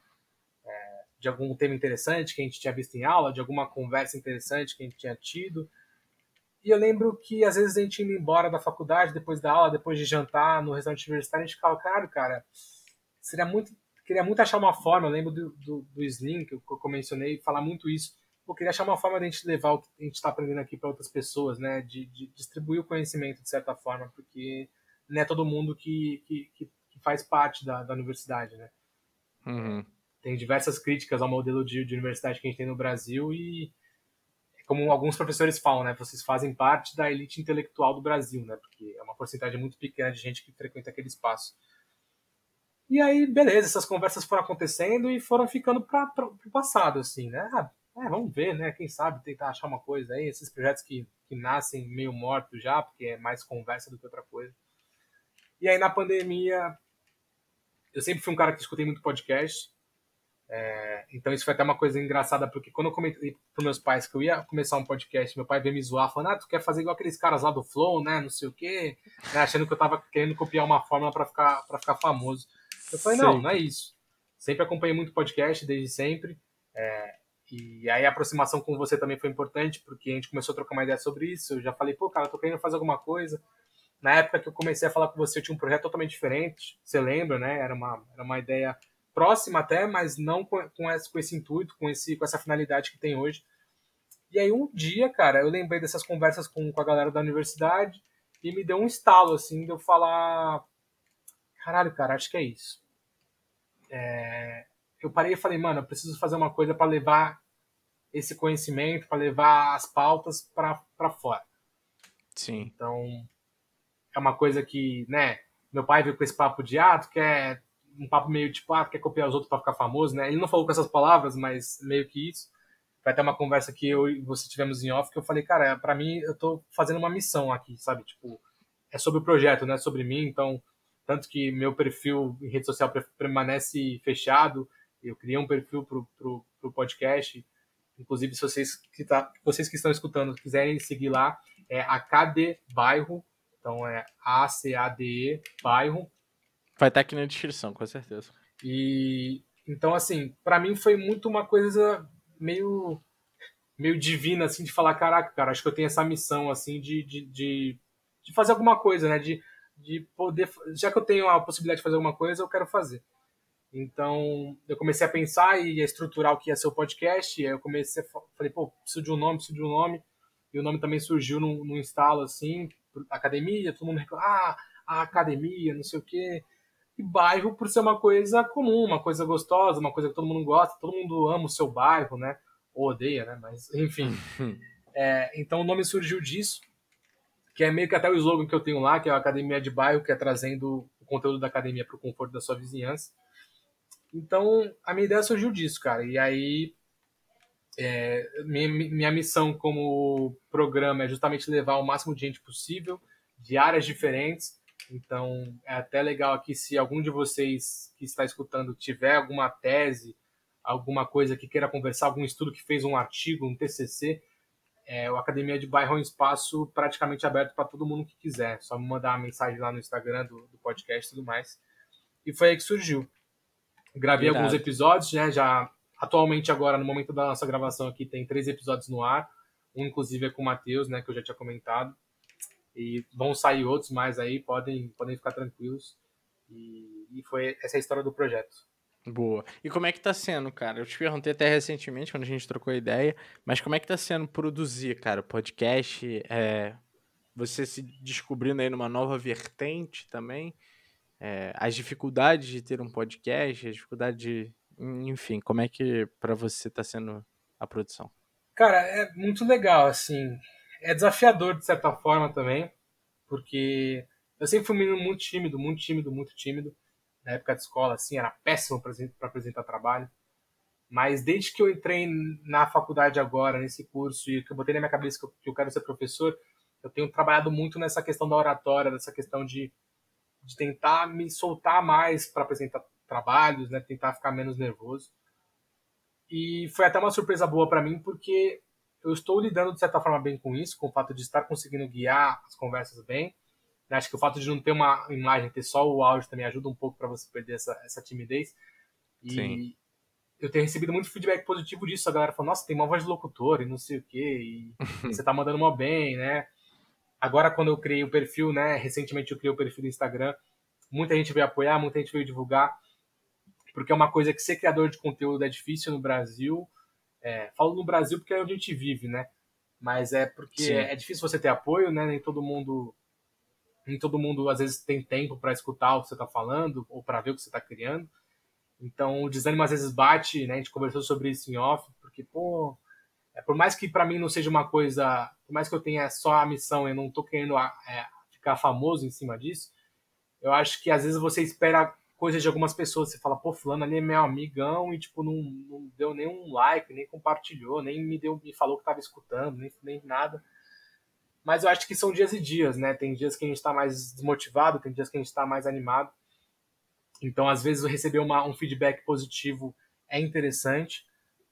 de algum tema interessante que a gente tinha visto em aula, de alguma conversa interessante que a gente tinha tido. E eu lembro que às vezes a gente indo embora da faculdade, depois da aula, depois de jantar no restaurante universitário, a gente ficava, cara, cara, seria muito. Queria muito achar uma forma, eu lembro do, do, do Slim, que eu, que eu mencionei, falar muito isso pô, queria achar uma forma de a gente levar o que a gente está aprendendo aqui para outras pessoas, né? De, de, distribuir o conhecimento de certa forma, porque não é todo mundo que, que, que, faz parte da, da universidade, né? Uhum. Tem diversas críticas ao modelo de, de universidade que a gente tem no Brasil e como alguns professores falam, né? Vocês fazem parte da elite intelectual do Brasil, né? Porque é uma porcentagem muito pequena de gente que frequenta aquele espaço. E aí, beleza, essas conversas foram acontecendo e foram ficando para o passado, assim, né? Ah, é, vamos ver, né? Quem sabe tentar achar uma coisa aí, esses projetos que, que nascem meio mortos já, porque é mais conversa do que outra coisa. E aí na pandemia, eu sempre fui um cara que escutei muito podcast. É, então isso foi até uma coisa engraçada, porque quando eu comentei para meus pais que eu ia começar um podcast, meu pai veio me zoar, falando, ah, tu quer fazer igual aqueles caras lá do Flow, né? Não sei o quê, né? achando que eu tava querendo copiar uma fórmula para ficar, pra ficar famoso. Eu falei, não, não é isso. Sempre acompanhei muito podcast, desde sempre. É, e aí a aproximação com você também foi importante, porque a gente começou a trocar uma ideia sobre isso. Eu já falei, pô, cara, eu tô querendo fazer alguma coisa. Na época que eu comecei a falar com você, eu tinha um projeto totalmente diferente. Você lembra, né? Era uma, era uma ideia próxima até, mas não com, com, esse, com esse intuito, com, esse, com essa finalidade que tem hoje. E aí um dia, cara, eu lembrei dessas conversas com, com a galera da universidade e me deu um estalo, assim, de eu falar: caralho, cara, acho que é isso. É, eu parei e falei, mano, eu preciso fazer uma coisa para levar esse conhecimento, para levar as pautas para fora. Sim. Então, é uma coisa que, né, meu pai veio com esse papo de, ah, tu quer um papo meio tipo, ah, quer copiar os outros para ficar famoso, né? Ele não falou com essas palavras, mas meio que isso. Vai ter uma conversa que eu e você tivemos em off que eu falei, cara, para mim eu tô fazendo uma missão aqui, sabe? Tipo, é sobre o projeto, não é sobre mim, então tanto que meu perfil em rede social permanece fechado. Eu criei um perfil para o podcast. Inclusive, se vocês que, tá, vocês que estão escutando quiserem seguir lá, é ACAD Bairro. Então é A-C-A-D-E Bairro. Vai estar aqui na descrição, com certeza. E então, assim, para mim foi muito uma coisa meio meio divina, assim, de falar, caraca, cara, acho que eu tenho essa missão, assim, de, de, de, de fazer alguma coisa, né? De, de poder, já que eu tenho a possibilidade de fazer alguma coisa, eu quero fazer. Então, eu comecei a pensar e a estruturar o que ia ser o podcast, e aí eu comecei, falei, pô, preciso de um nome, preciso de um nome, e o nome também surgiu no instalo, assim, academia, todo mundo reclama, ah, a academia, não sei o quê, e bairro por ser uma coisa comum, uma coisa gostosa, uma coisa que todo mundo gosta, todo mundo ama o seu bairro, né? Ou odeia, né? Mas, enfim. (laughs) é, então o nome surgiu disso, que é meio que até o slogan que eu tenho lá, que é a Academia de Bairro, que é trazendo o conteúdo da academia para o conforto da sua vizinhança. Então, a minha ideia surgiu disso, cara. E aí, é, minha, minha missão como programa é justamente levar o máximo de gente possível, de áreas diferentes, então, é até legal aqui se algum de vocês que está escutando tiver alguma tese, alguma coisa que queira conversar, algum estudo que fez um artigo, um TCC, é, o Academia de Bairro é um espaço praticamente aberto para todo mundo que quiser. Só me mandar uma mensagem lá no Instagram do, do podcast e tudo mais. E foi aí que surgiu. Gravei Verdade. alguns episódios, né? Já atualmente agora no momento da nossa gravação aqui tem três episódios no ar. Um inclusive é com o Matheus, né? Que eu já tinha comentado. E vão sair outros mais aí, podem, podem ficar tranquilos. E, e foi essa é a história do projeto. Boa. E como é que tá sendo, cara? Eu te perguntei até recentemente, quando a gente trocou ideia, mas como é que tá sendo produzir, cara, podcast? É, você se descobrindo aí numa nova vertente também? É, as dificuldades de ter um podcast, a dificuldade de... Enfim, como é que para você tá sendo a produção? Cara, é muito legal, assim é desafiador de certa forma também, porque eu sempre fui um menino muito tímido, muito tímido, muito tímido. Na época de escola, assim, era péssimo para apresentar trabalho. Mas desde que eu entrei na faculdade agora, nesse curso, e que eu botei na minha cabeça que eu, que eu quero ser professor, eu tenho trabalhado muito nessa questão da oratória, dessa questão de, de tentar me soltar mais para apresentar trabalhos, né? Tentar ficar menos nervoso. E foi até uma surpresa boa para mim, porque eu estou lidando de certa forma bem com isso, com o fato de estar conseguindo guiar as conversas bem. Acho que o fato de não ter uma imagem, ter só o áudio também ajuda um pouco para você perder essa, essa timidez. E Sim. eu tenho recebido muito feedback positivo disso. A galera falou, nossa, tem uma voz de locutor e não sei o quê, e (laughs) você tá mandando mal bem, né? Agora, quando eu criei o perfil, né? Recentemente eu criei o perfil do Instagram, muita gente veio apoiar, muita gente veio divulgar, porque é uma coisa que ser criador de conteúdo é difícil no Brasil é, falo no Brasil porque é onde a gente vive, né? Mas é porque é, é, difícil você ter apoio, né? Nem todo mundo, nem todo mundo às vezes tem tempo para escutar o que você está falando ou para ver o que você está criando. Então o desânimo às vezes bate, né? A gente conversou sobre isso em off, porque pô, é, por mais que para mim não seja uma coisa, por mais que eu tenha só a missão e não estou querendo é, ficar famoso em cima disso, eu acho que às vezes você espera coisas de algumas pessoas. Você fala, pô, fulano ali é meu amigão e, tipo, não, não deu nenhum like, nem compartilhou, nem me deu, me falou que tava escutando, nem, nem nada. Mas eu acho que são dias e dias, né? Tem dias que a gente está mais desmotivado, tem dias que a gente está mais animado. Então, às vezes, receber uma, um feedback positivo é interessante.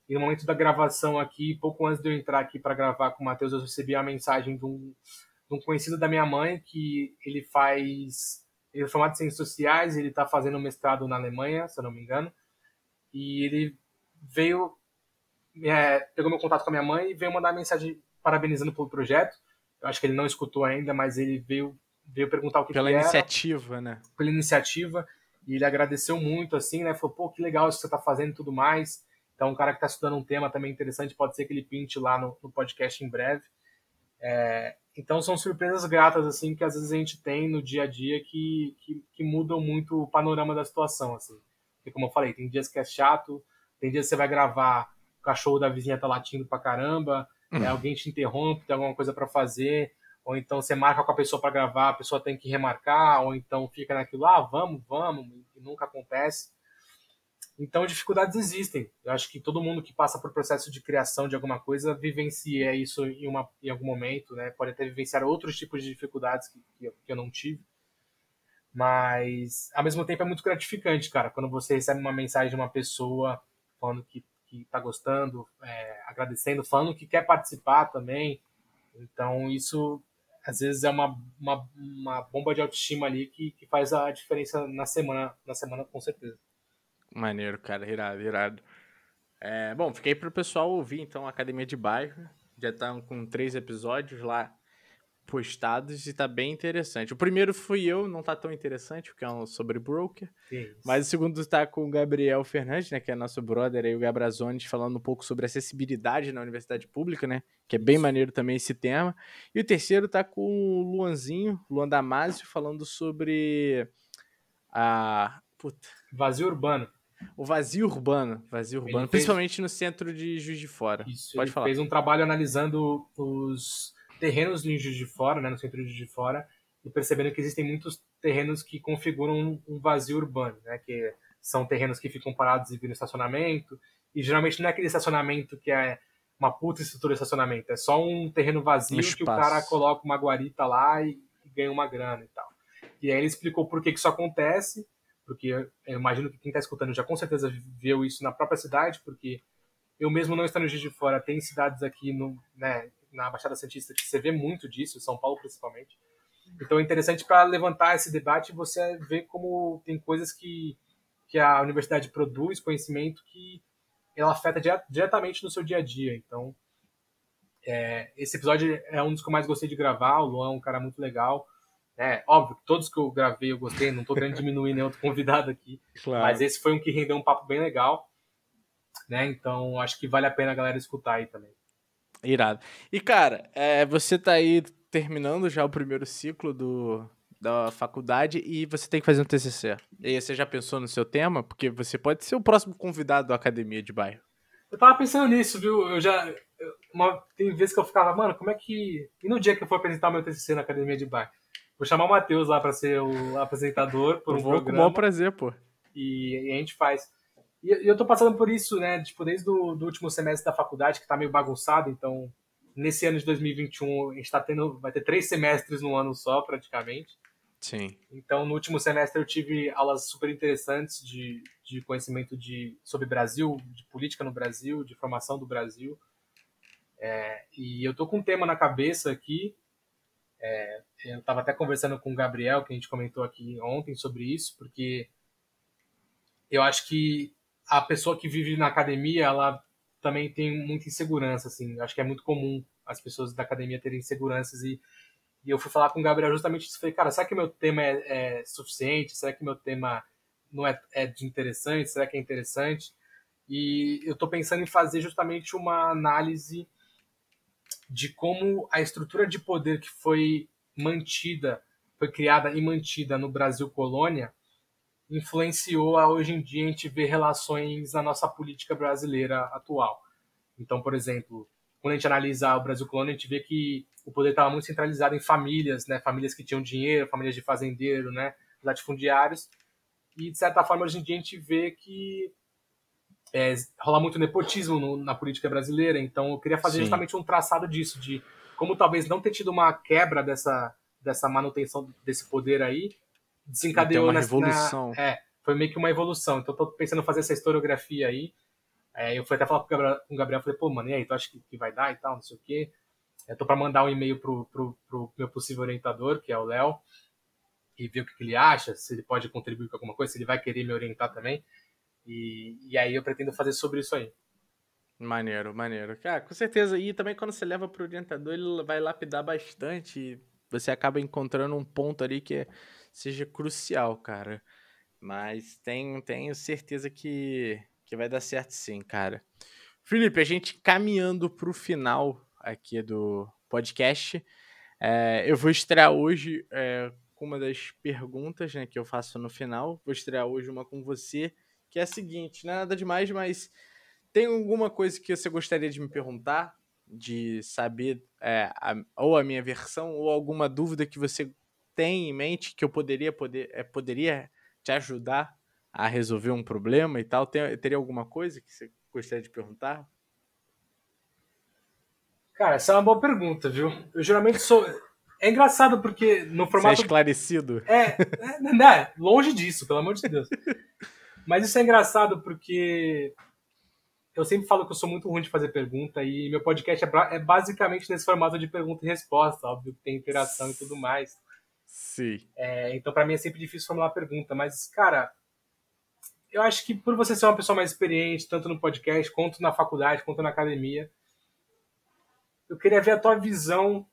E no momento da gravação aqui, pouco antes de eu entrar aqui para gravar com o Matheus, eu recebi a mensagem de um, de um conhecido da minha mãe que ele faz ele é formado em Ciências Sociais, ele está fazendo mestrado na Alemanha, se eu não me engano, e ele veio, é, pegou meu contato com a minha mãe e veio mandar mensagem parabenizando pelo projeto. Eu acho que ele não escutou ainda, mas ele veio, veio perguntar o que Pela que iniciativa, era, né? Pela iniciativa, e ele agradeceu muito, assim, né? Falou, pô, que legal isso que você está fazendo e tudo mais. Então, um cara que está estudando um tema também interessante, pode ser que ele pinte lá no, no podcast em breve. É, então são surpresas gratas assim que às vezes a gente tem no dia a dia que, que, que, mudam muito o panorama da situação assim. Porque como eu falei, tem dias que é chato, tem dias que você vai gravar, o cachorro da vizinha tá latindo pra caramba, uhum. é, alguém te interrompe, tem alguma coisa para fazer, ou então você marca com a pessoa para gravar, a pessoa tem que remarcar, ou então fica naquilo, ah, vamos, vamos, e nunca acontece. Então, dificuldades existem. Eu acho que todo mundo que passa por processo de criação de alguma coisa vivencia isso em, uma, em algum momento, né? Pode até vivenciar outros tipos de dificuldades que, que, eu, que eu não tive. Mas, ao mesmo tempo, é muito gratificante, cara, quando você recebe uma mensagem de uma pessoa falando que, que tá gostando, é, agradecendo, falando que quer participar também. Então, isso, às vezes, é uma, uma, uma bomba de autoestima ali que, que faz a diferença na semana, na semana, com certeza. Maneiro, cara, irado, irado. É, bom, fiquei pro pessoal ouvir, então, a Academia de Bairro. Já estão com três episódios lá postados e tá bem interessante. O primeiro fui eu, não tá tão interessante, porque é um sobre broker. Mas o segundo tá com o Gabriel Fernandes, né, que é nosso brother aí, o Gabrazones, falando um pouco sobre acessibilidade na universidade pública, né, que é bem Isso. maneiro também esse tema. E o terceiro tá com o Luanzinho, Luan Damasio, falando sobre a... Puta. Vazio urbano. O vazio urbano, vazio urbano, ele principalmente fez... no centro de Juiz de Fora. Isso, Pode ele falar. fez um trabalho analisando os terrenos em Juiz de Fora, né, no centro de Juiz de Fora, e percebendo que existem muitos terrenos que configuram um vazio urbano, né, que são terrenos que ficam parados e viram estacionamento, e geralmente não é aquele estacionamento que é uma puta estrutura de estacionamento, é só um terreno vazio um que o cara coloca uma guarita lá e, e ganha uma grana e tal. E aí ele explicou por que, que isso acontece, porque eu imagino que quem está escutando já com certeza viu isso na própria cidade, porque eu mesmo não estando em Juiz de Fora, tem cidades aqui no, né, na Baixada Santista que você vê muito disso, São Paulo principalmente. Então é interessante para levantar esse debate você ver como tem coisas que, que a universidade produz, conhecimento que ela afeta diretamente no seu dia a dia. Então, é, esse episódio é um dos que eu mais gostei de gravar. O Luan é um cara muito legal. É, óbvio, todos que eu gravei eu gostei, não estou querendo diminuir nenhum outro convidado aqui. Claro. Mas esse foi um que rendeu um papo bem legal. Né? Então acho que vale a pena a galera escutar aí também. Irado. E cara, é, você tá aí terminando já o primeiro ciclo do, da faculdade e você tem que fazer um TCC. E aí, você já pensou no seu tema? Porque você pode ser o próximo convidado da academia de bairro. Eu tava pensando nisso, viu? Eu já. Uma, tem vezes que eu ficava, mano, como é que. E no dia que eu for apresentar o meu TCC na academia de bairro? Vou chamar o Matheus lá para ser o apresentador por um vou programa. Com maior prazer, pô. E, e, a gente faz. E, eu tô passando por isso, né? Tipo, desde o do último semestre da faculdade, que tá meio bagunçado, então nesse ano de 2021 a gente tá tendo, vai ter três semestres no ano só, praticamente. Sim. Então, no último semestre eu tive aulas super interessantes de, de conhecimento de, sobre Brasil, de política no Brasil, de formação do Brasil. É, e eu tô com um tema na cabeça aqui é, eu estava até conversando com o Gabriel, que a gente comentou aqui ontem sobre isso, porque eu acho que a pessoa que vive na academia, ela também tem muita insegurança, assim. Eu acho que é muito comum as pessoas da academia terem inseguranças e, e eu fui falar com o Gabriel justamente isso. Falei, cara, será que meu tema é, é suficiente? Será que meu tema não é, é de interessante? Será que é interessante? E eu estou pensando em fazer justamente uma análise de como a estrutura de poder que foi mantida, foi criada e mantida no Brasil colônia, influenciou a hoje em dia a gente ver relações na nossa política brasileira atual. Então, por exemplo, quando a gente analisa o Brasil colônia, a gente vê que o poder estava muito centralizado em famílias, né? Famílias que tinham dinheiro, famílias de fazendeiro, né? Latifundiários. E, de certa forma, hoje em dia a gente vê que é, rola muito nepotismo no, na política brasileira, então eu queria fazer Sim. justamente um traçado disso, de como talvez não ter tido uma quebra dessa, dessa manutenção desse poder aí, desencadeou uma nessa, revolução. Na, é, foi meio que uma evolução. Então eu tô pensando em fazer essa historiografia aí. É, eu fui até falar com o Gabriel, com o Gabriel falei, pô, mano, e aí, tu acha que, que vai dar e tal, não sei o quê. Eu tô para mandar um e-mail pro, pro, pro meu possível orientador, que é o Léo, e ver o que, que ele acha, se ele pode contribuir com alguma coisa, se ele vai querer me orientar também. E, e aí eu pretendo fazer sobre isso aí. Maneiro, maneiro. Cara, com certeza. E também quando você leva para o orientador, ele vai lapidar bastante. E você acaba encontrando um ponto ali que seja crucial, cara. Mas tenho, tenho certeza que, que vai dar certo sim, cara. Felipe, a gente caminhando para o final aqui do podcast. É, eu vou estrear hoje é, com uma das perguntas né, que eu faço no final. Vou estrear hoje uma com você que é a seguinte, não é nada demais, mas tem alguma coisa que você gostaria de me perguntar, de saber é, a, ou a minha versão, ou alguma dúvida que você tem em mente que eu poderia, poder, é, poderia te ajudar a resolver um problema e tal? Tem, teria alguma coisa que você gostaria de perguntar? Cara, essa é uma boa pergunta, viu? Eu geralmente sou. É engraçado porque no formato. Você é esclarecido. É, é, né? Longe disso, pelo amor de Deus. (laughs) Mas isso é engraçado porque eu sempre falo que eu sou muito ruim de fazer pergunta e meu podcast é, é basicamente nesse formato de pergunta e resposta, óbvio que tem interação e tudo mais. Sim. É, então, para mim é sempre difícil formular pergunta, mas, cara, eu acho que por você ser uma pessoa mais experiente, tanto no podcast, quanto na faculdade, quanto na academia, eu queria ver a tua visão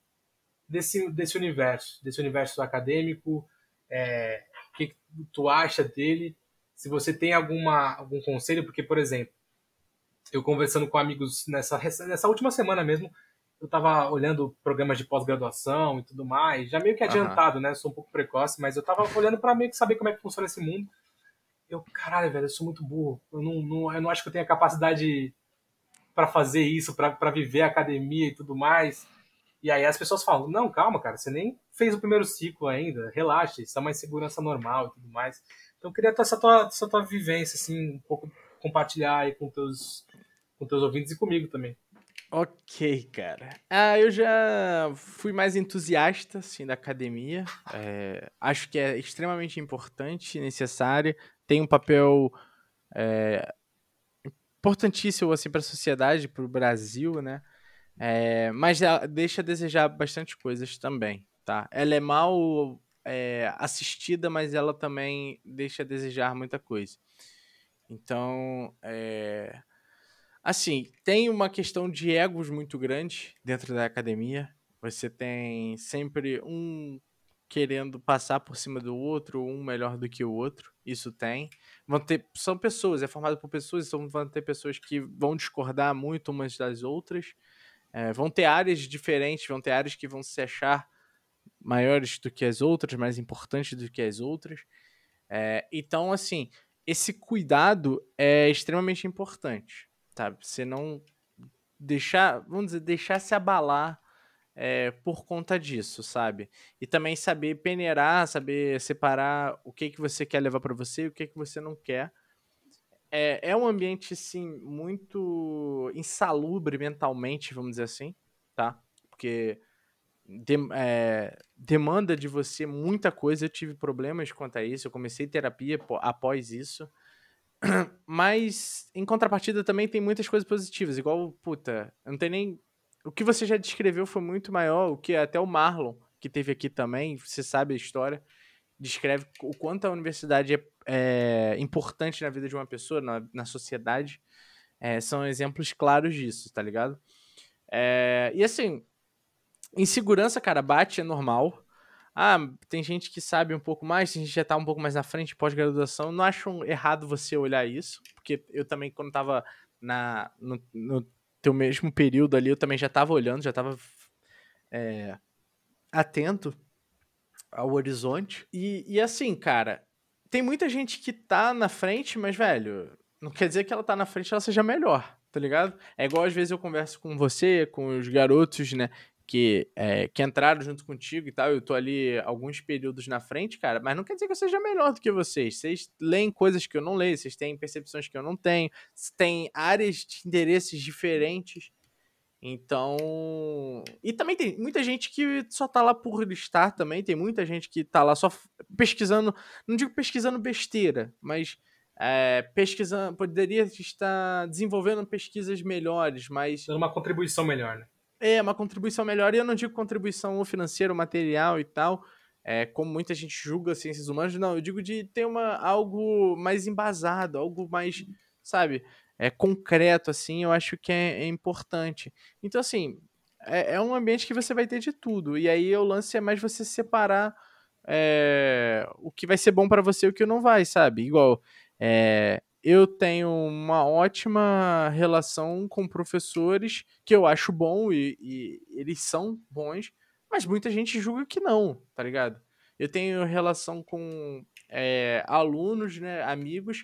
desse, desse universo, desse universo acadêmico, é, o que tu acha dele, se você tem alguma, algum conselho, porque, por exemplo, eu conversando com amigos nessa, nessa última semana mesmo, eu estava olhando programas de pós-graduação e tudo mais, já meio que adiantado, uhum. né? Sou um pouco precoce, mas eu estava olhando para meio que saber como é que funciona esse mundo. Eu, caralho, velho, eu sou muito burro. Eu não, não eu não acho que eu tenha capacidade para fazer isso, para viver a academia e tudo mais. E aí as pessoas falam: não, calma, cara, você nem fez o primeiro ciclo ainda, relaxa, isso é uma insegurança normal e tudo mais. Então eu queria ter essa tua, essa tua vivência, assim, um pouco compartilhar aí com teus, com teus ouvintes e comigo também. Ok, cara. Ah, eu já fui mais entusiasta, assim, da academia. É, acho que é extremamente importante, necessário. Tem um papel é, importantíssimo, assim, para a sociedade, para o Brasil, né? É, mas deixa a desejar bastante coisas também, tá? Ela é mal é, assistida, mas ela também deixa a desejar muita coisa. Então, é, assim, tem uma questão de egos muito grande dentro da academia. Você tem sempre um querendo passar por cima do outro, um melhor do que o outro. Isso tem. Vão ter, são pessoas, é formado por pessoas, então vão ter pessoas que vão discordar muito umas das outras. É, vão ter áreas diferentes, vão ter áreas que vão se achar maiores do que as outras, mais importantes do que as outras. É, então, assim, esse cuidado é extremamente importante, sabe? Você não deixar, vamos dizer, deixar se abalar é, por conta disso, sabe? E também saber peneirar, saber separar o que que você quer levar para você e o que que você não quer é, é um ambiente, sim, muito insalubre mentalmente, vamos dizer assim, tá? Porque de, é, demanda de você muita coisa. Eu tive problemas quanto a isso. Eu comecei terapia após isso. (clears throat) Mas, em contrapartida, também tem muitas coisas positivas. Igual, puta, não tem nem. O que você já descreveu foi muito maior. O que até o Marlon, que teve aqui também, você sabe a história descreve o quanto a universidade é, é importante na vida de uma pessoa, na, na sociedade. É, são exemplos claros disso, tá ligado? É, e assim, insegurança, cara, bate, é normal. Ah, tem gente que sabe um pouco mais, tem gente que já tá um pouco mais na frente, pós-graduação. Não acho errado você olhar isso, porque eu também, quando tava na, no, no teu mesmo período ali, eu também já tava olhando, já tava é, atento ao horizonte. E, e assim, cara, tem muita gente que tá na frente, mas, velho, não quer dizer que ela tá na frente ela seja melhor, tá ligado? É igual às vezes eu converso com você, com os garotos, né? Que, é, que entraram junto contigo e tal, eu tô ali alguns períodos na frente, cara, mas não quer dizer que eu seja melhor do que vocês. Vocês leem coisas que eu não leio, vocês têm percepções que eu não tenho, têm áreas de interesses diferentes. Então. E também tem muita gente que só tá lá por estar também. Tem muita gente que tá lá só pesquisando. Não digo pesquisando besteira, mas é, pesquisando. Poderia estar desenvolvendo pesquisas melhores, mas. Dando uma contribuição melhor, né? É, uma contribuição melhor. E eu não digo contribuição financeira, material e tal. É, como muita gente julga ciências humanas, não, eu digo de ter uma, algo mais embasado, algo mais, sabe? é, concreto, assim, eu acho que é, é importante. Então, assim, é, é, um ambiente que você vai ter de tudo. E aí o lance é mais você separar é, o que vai ser bom para você e o que não vai, sabe? Igual, é, eu tenho uma ótima relação com professores que eu acho bom e, e eles são bons, mas muita gente julga que não, tá ligado? Eu tenho relação com é, alunos, né, amigos,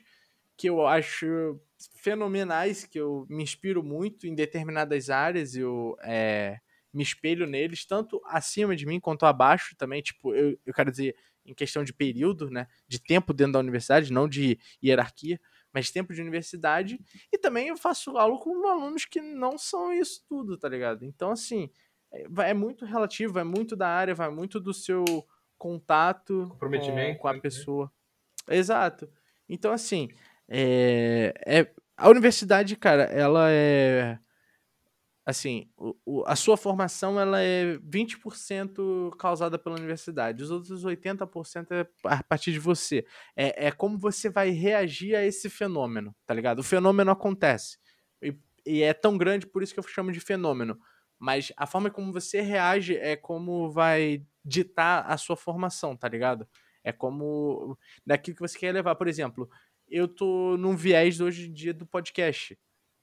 que eu acho fenomenais que eu me inspiro muito em determinadas áreas, eu é, me espelho neles, tanto acima de mim quanto abaixo também, tipo, eu, eu quero dizer, em questão de período, né, de tempo dentro da universidade, não de hierarquia, mas de tempo de universidade, e também eu faço aula com alunos que não são isso tudo, tá ligado? Então, assim, é, é muito relativo, é muito da área, vai muito do seu contato com, com a né? pessoa. Exato. Então, assim, é, é, a universidade, cara, ela é. Assim, o, o, a sua formação ela é 20% causada pela universidade, os outros 80% é a partir de você. É, é como você vai reagir a esse fenômeno, tá ligado? O fenômeno acontece. E, e é tão grande, por isso que eu chamo de fenômeno. Mas a forma como você reage é como vai ditar a sua formação, tá ligado? É como daquilo que você quer levar. Por exemplo, eu tô num viés hoje em dia do podcast,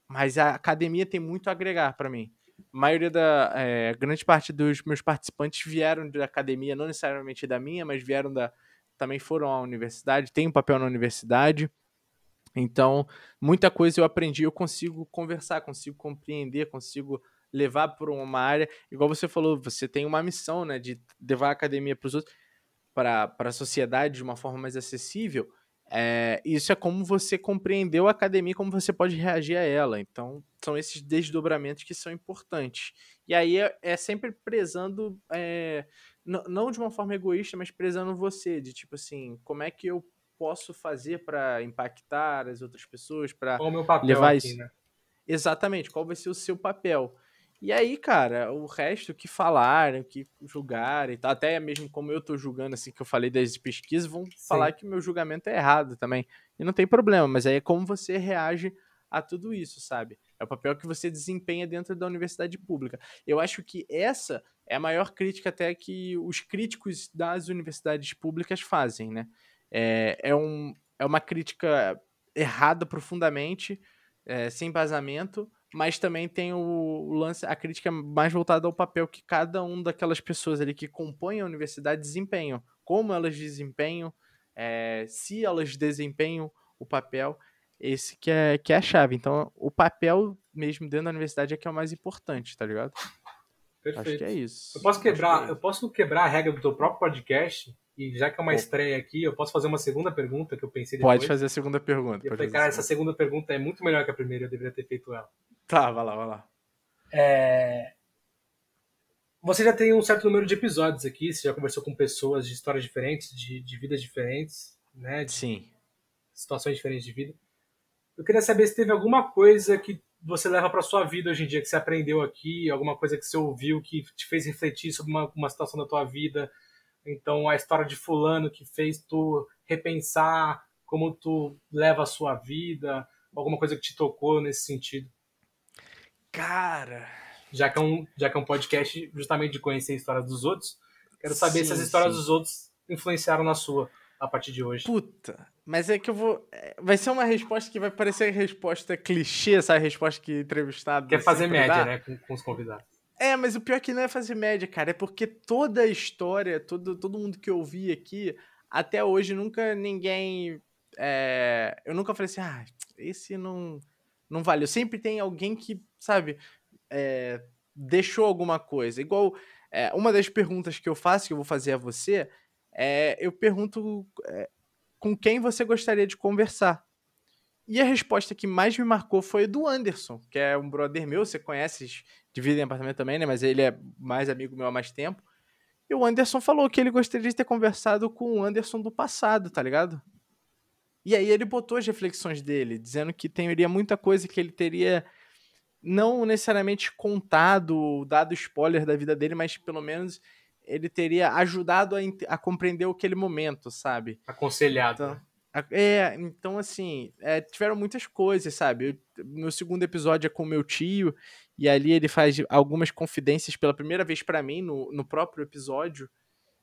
mas a academia tem muito a agregar para mim. A maioria da é, grande parte dos meus participantes vieram da academia, não necessariamente da minha, mas vieram da também foram à universidade, tem um papel na universidade. Então, muita coisa eu aprendi, eu consigo conversar, consigo compreender, consigo levar para uma área, igual você falou, você tem uma missão, né, de levar a academia para os outros para a sociedade de uma forma mais acessível, é, isso é como você compreendeu a academia, como você pode reagir a ela. Então, são esses desdobramentos que são importantes. E aí é, é sempre prezando, é, não de uma forma egoísta, mas prezando você, de tipo assim, como é que eu posso fazer para impactar as outras pessoas, para levar aqui, isso. Né? Exatamente, qual vai ser o seu papel? E aí, cara, o resto que falaram, que julgaram e tal, até mesmo como eu tô julgando, assim, que eu falei das pesquisas, vão Sim. falar que o meu julgamento é errado também. E não tem problema, mas aí é como você reage a tudo isso, sabe? É o papel que você desempenha dentro da universidade pública. Eu acho que essa é a maior crítica até que os críticos das universidades públicas fazem, né? É, é, um, é uma crítica errada profundamente, é, sem embasamento, mas também tem o, lance, a crítica mais voltada ao papel que cada um daquelas pessoas ali que compõem a universidade desempenham, como elas desempenham, é, se elas desempenham o papel, esse que é, que é a chave. Então, o papel mesmo dentro da universidade é que é o mais importante, tá ligado? Perfeito. Acho que é isso. Eu posso quebrar, é eu posso quebrar a regra do teu próprio podcast e já que é uma estreia aqui, eu posso fazer uma segunda pergunta que eu pensei depois. Pode fazer a segunda pergunta. eu falei, cara, essa segunda pergunta é muito melhor que a primeira, eu deveria ter feito ela. Tá, vai lá, vai lá. É... Você já tem um certo número de episódios aqui, você já conversou com pessoas de histórias diferentes, de, de vidas diferentes, né? De Sim. Situações diferentes de vida. Eu queria saber se teve alguma coisa que você leva para sua vida hoje em dia, que você aprendeu aqui, alguma coisa que você ouviu que te fez refletir sobre uma, uma situação da tua vida. Então, a história de fulano que fez tu repensar como tu leva a sua vida, alguma coisa que te tocou nesse sentido. Cara. Já que, é um, já que é um podcast justamente de conhecer a história dos outros, quero saber sim, se as histórias sim. dos outros influenciaram na sua a partir de hoje. Puta, mas é que eu vou. É, vai ser uma resposta que vai parecer resposta clichê, essa resposta que entrevistado. Quer fazer média, dá. né, com, com, os convidados. É, mas o pior é que não é fazer média, cara, é porque toda a história, todo, todo mundo que eu vi aqui, até hoje nunca ninguém. É, eu nunca falei assim, ah, esse não, não valeu. Sempre tem alguém que sabe, é, deixou alguma coisa. Igual é, uma das perguntas que eu faço, que eu vou fazer a você, é eu pergunto é, com quem você gostaria de conversar. E a resposta que mais me marcou foi do Anderson, que é um brother meu, você conhece, divide em apartamento também, né? Mas ele é mais amigo meu há mais tempo. E o Anderson falou que ele gostaria de ter conversado com o Anderson do passado, tá ligado? E aí ele botou as reflexões dele, dizendo que teria muita coisa que ele teria não necessariamente contado, dado spoiler da vida dele, mas pelo menos ele teria ajudado a, a compreender aquele momento, sabe? Aconselhado. Então, é, então assim, é, tiveram muitas coisas, sabe? Eu, meu segundo episódio é com meu tio, e ali ele faz algumas confidências pela primeira vez para mim no, no próprio episódio,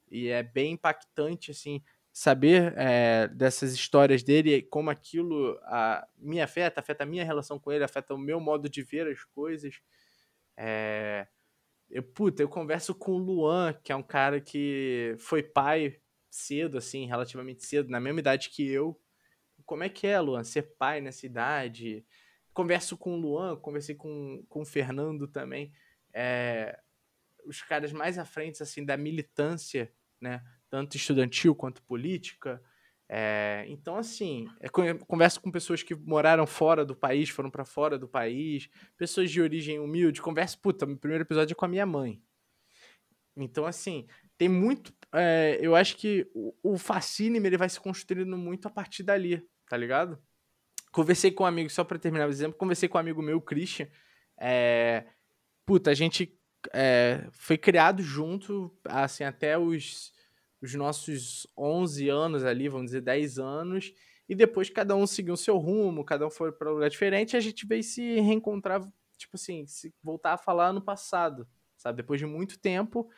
e é bem impactante, assim, saber é, dessas histórias dele, como aquilo a, me afeta, afeta a minha relação com ele, afeta o meu modo de ver as coisas. É, eu, puta, eu converso com o Luan, que é um cara que foi pai cedo, assim, relativamente cedo, na mesma idade que eu. Como é que é, Luan, ser pai nessa idade? Converso com o Luan, conversei com, com o Fernando também. É, os caras mais à frente, assim, da militância, né? Tanto estudantil quanto política. É, então, assim, é, converso com pessoas que moraram fora do país, foram para fora do país, pessoas de origem humilde. Converso, puta, meu primeiro episódio é com a minha mãe. Então, assim, tem muito. É, eu acho que o, o Fascínime ele vai se construindo muito a partir dali, tá ligado? Conversei com um amigo, só pra terminar o exemplo, conversei com um amigo meu, Christian. É, puta, a gente é, foi criado junto, assim, até os, os nossos 11 anos ali, vamos dizer, 10 anos. E depois cada um seguiu o seu rumo, cada um foi para um lugar diferente, a gente veio se reencontrar, tipo assim, se voltar a falar no passado, sabe? Depois de muito tempo.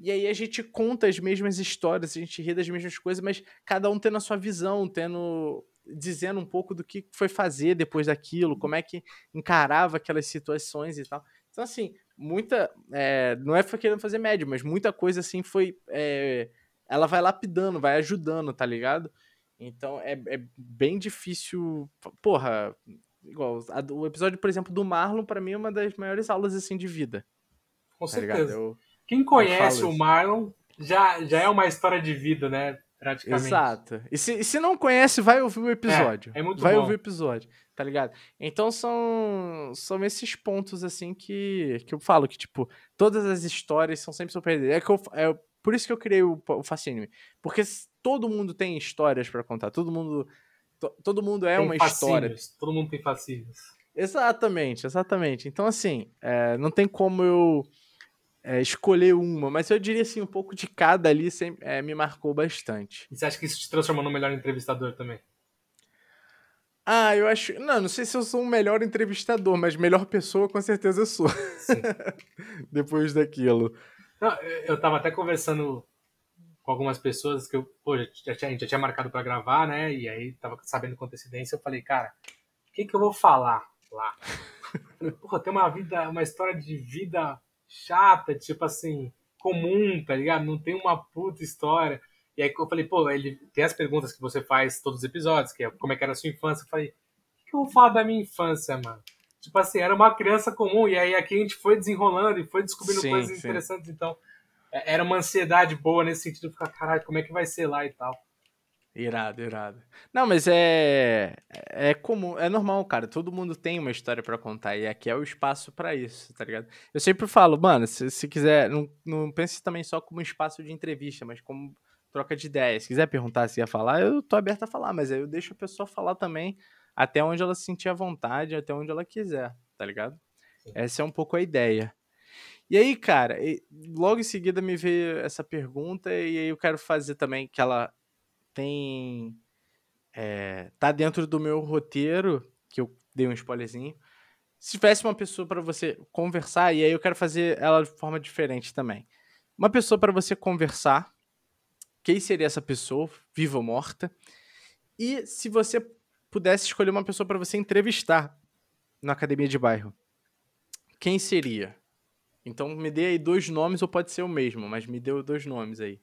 E aí a gente conta as mesmas histórias, a gente ri das mesmas coisas, mas cada um tendo a sua visão, tendo dizendo um pouco do que foi fazer depois daquilo, como é que encarava aquelas situações e tal. Então, assim, muita. É, não é querendo fazer médio, mas muita coisa assim foi. É, ela vai lapidando, vai ajudando, tá ligado? Então é, é bem difícil. Porra, igual. A, o episódio, por exemplo, do Marlon, para mim, é uma das maiores aulas assim de vida. Com tá certeza. Eu, Quem conhece o Marlon já, já é uma história de vida, né? Praticamente. Exato. E se, e se não conhece, vai ouvir o episódio. É, é muito vai bom. ouvir o episódio, tá ligado? Então são, são esses pontos, assim, que, que eu falo que, tipo, todas as histórias são sempre surpreendentes. É, que eu, é por isso que eu criei o, o Fascínio. Porque todo mundo tem histórias para contar. Todo mundo. To, todo mundo é tem uma história. Todo mundo tem fascínios. Exatamente, exatamente. Então, assim, é, não tem como eu é, escolher uma, mas eu diria assim, um pouco de cada ali sempre, é, me marcou bastante. E você acha que isso te transformou no melhor entrevistador também? Ah, eu acho. Não, não sei se eu sou um melhor entrevistador, mas melhor pessoa com certeza eu sou. (laughs) Depois daquilo. Não, eu tava até conversando com algumas pessoas que eu, pô, já tinha, a gente já tinha marcado para gravar, né? E aí tava sabendo com antecedência, eu falei, cara, o que que eu vou falar lá? (laughs) porra, tem uma vida, uma história de vida chata, tipo assim, comum, tá ligado? Não tem uma puta história. E aí eu falei, pô, ele tem as perguntas que você faz todos os episódios, que é como é que era a sua infância. Eu falei, o que eu vou falar da minha infância, mano? Tipo assim, era uma criança comum, e aí aqui a gente foi desenrolando e foi descobrindo sim, coisas sim. interessantes, então é, era uma ansiedade boa nesse sentido, ficar, caralho, como é que vai ser lá e tal. Irado, irado. Não, mas é é comum, é normal, cara. Todo mundo tem uma história para contar e aqui é o espaço para isso, tá ligado? Eu sempre falo, mano, se, se quiser, não, não pense também só como espaço de entrevista, mas como troca de ideias. Se quiser perguntar se ia falar, eu tô aberto a falar, mas aí eu deixo a pessoa falar também até onde ela se sentir à vontade, até onde ela quiser, tá ligado? Sim. Essa é um pouco a ideia. E aí, cara, logo em seguida me veio essa pergunta e aí eu quero fazer também que ela tem é, tá dentro do meu roteiro, que eu dei um spoilerzinho. Se tivesse uma pessoa para você conversar, e aí eu quero fazer ela de forma diferente também. Uma pessoa para você conversar, quem seria essa pessoa, viva ou morta? E se você pudesse escolher uma pessoa para você entrevistar na academia de bairro, quem seria? Então me dê aí dois nomes, ou pode ser o mesmo, mas me dê dois nomes aí.